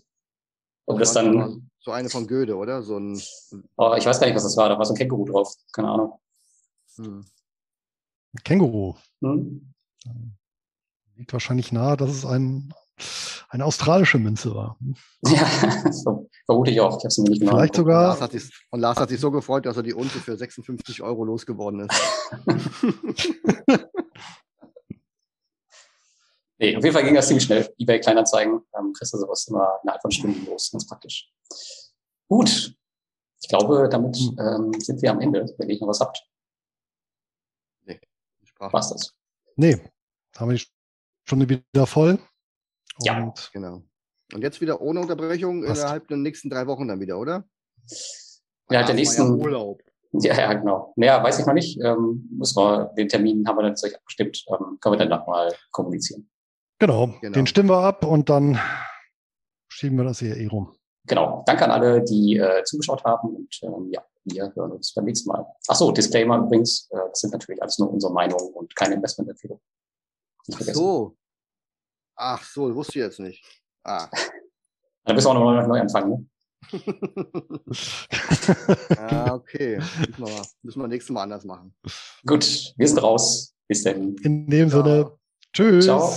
ob das dann. So eine von Goethe, oder? So ein. Oh, ich weiß gar nicht, was das war. Da war so ein Känguru drauf. Keine Ahnung. Hm. Känguru. Hm? Liegt wahrscheinlich nahe, dass es ein, eine australische Münze war. Ja, so, vermute ich auch. Ich habe sie mir nicht genau Vielleicht sogar. Und Lars, sich, und Lars hat sich so gefreut, dass er die Unze für 56 Euro losgeworden ist. Nee, auf jeden Fall ging das ziemlich schnell. eBay Kleinanzeigen, ähm, kriegst du sowas immer innerhalb von Stunden los. Ganz praktisch. Gut. Ich glaube, damit hm. ähm, sind wir am Ende, wenn ihr noch was habt. Nee, Sprach. War's das? Nee, haben wir die Stunde wieder voll. Und ja. Genau. Und jetzt wieder ohne Unterbrechung Passt. innerhalb der nächsten drei Wochen dann wieder, oder? Ja, der nächsten. Ja Urlaub. Ja, ja, genau. Naja, weiß ich noch nicht. Ähm, muss man, den Termin haben wir dann zu abgestimmt. Ähm, können wir dann nochmal kommunizieren. Genau, genau, den stimmen wir ab und dann schieben wir das hier eh rum. genau, danke an alle, die äh, zugeschaut haben und ähm, ja, wir hören uns beim nächsten Mal. Ach so, Disclaimer übrigens, äh, das sind natürlich alles nur unsere Meinungen und keine Investmentempfehlung. Ach so. Ach so, wusste ich jetzt nicht. Ah. Dann bist du auch noch neu, neu anfangen, ne? ah, okay. Müssen wir, müssen wir nächstes Mal anders machen. Gut, wir sind raus. Bis dann. In dem Sinne, tschüss. Ciao.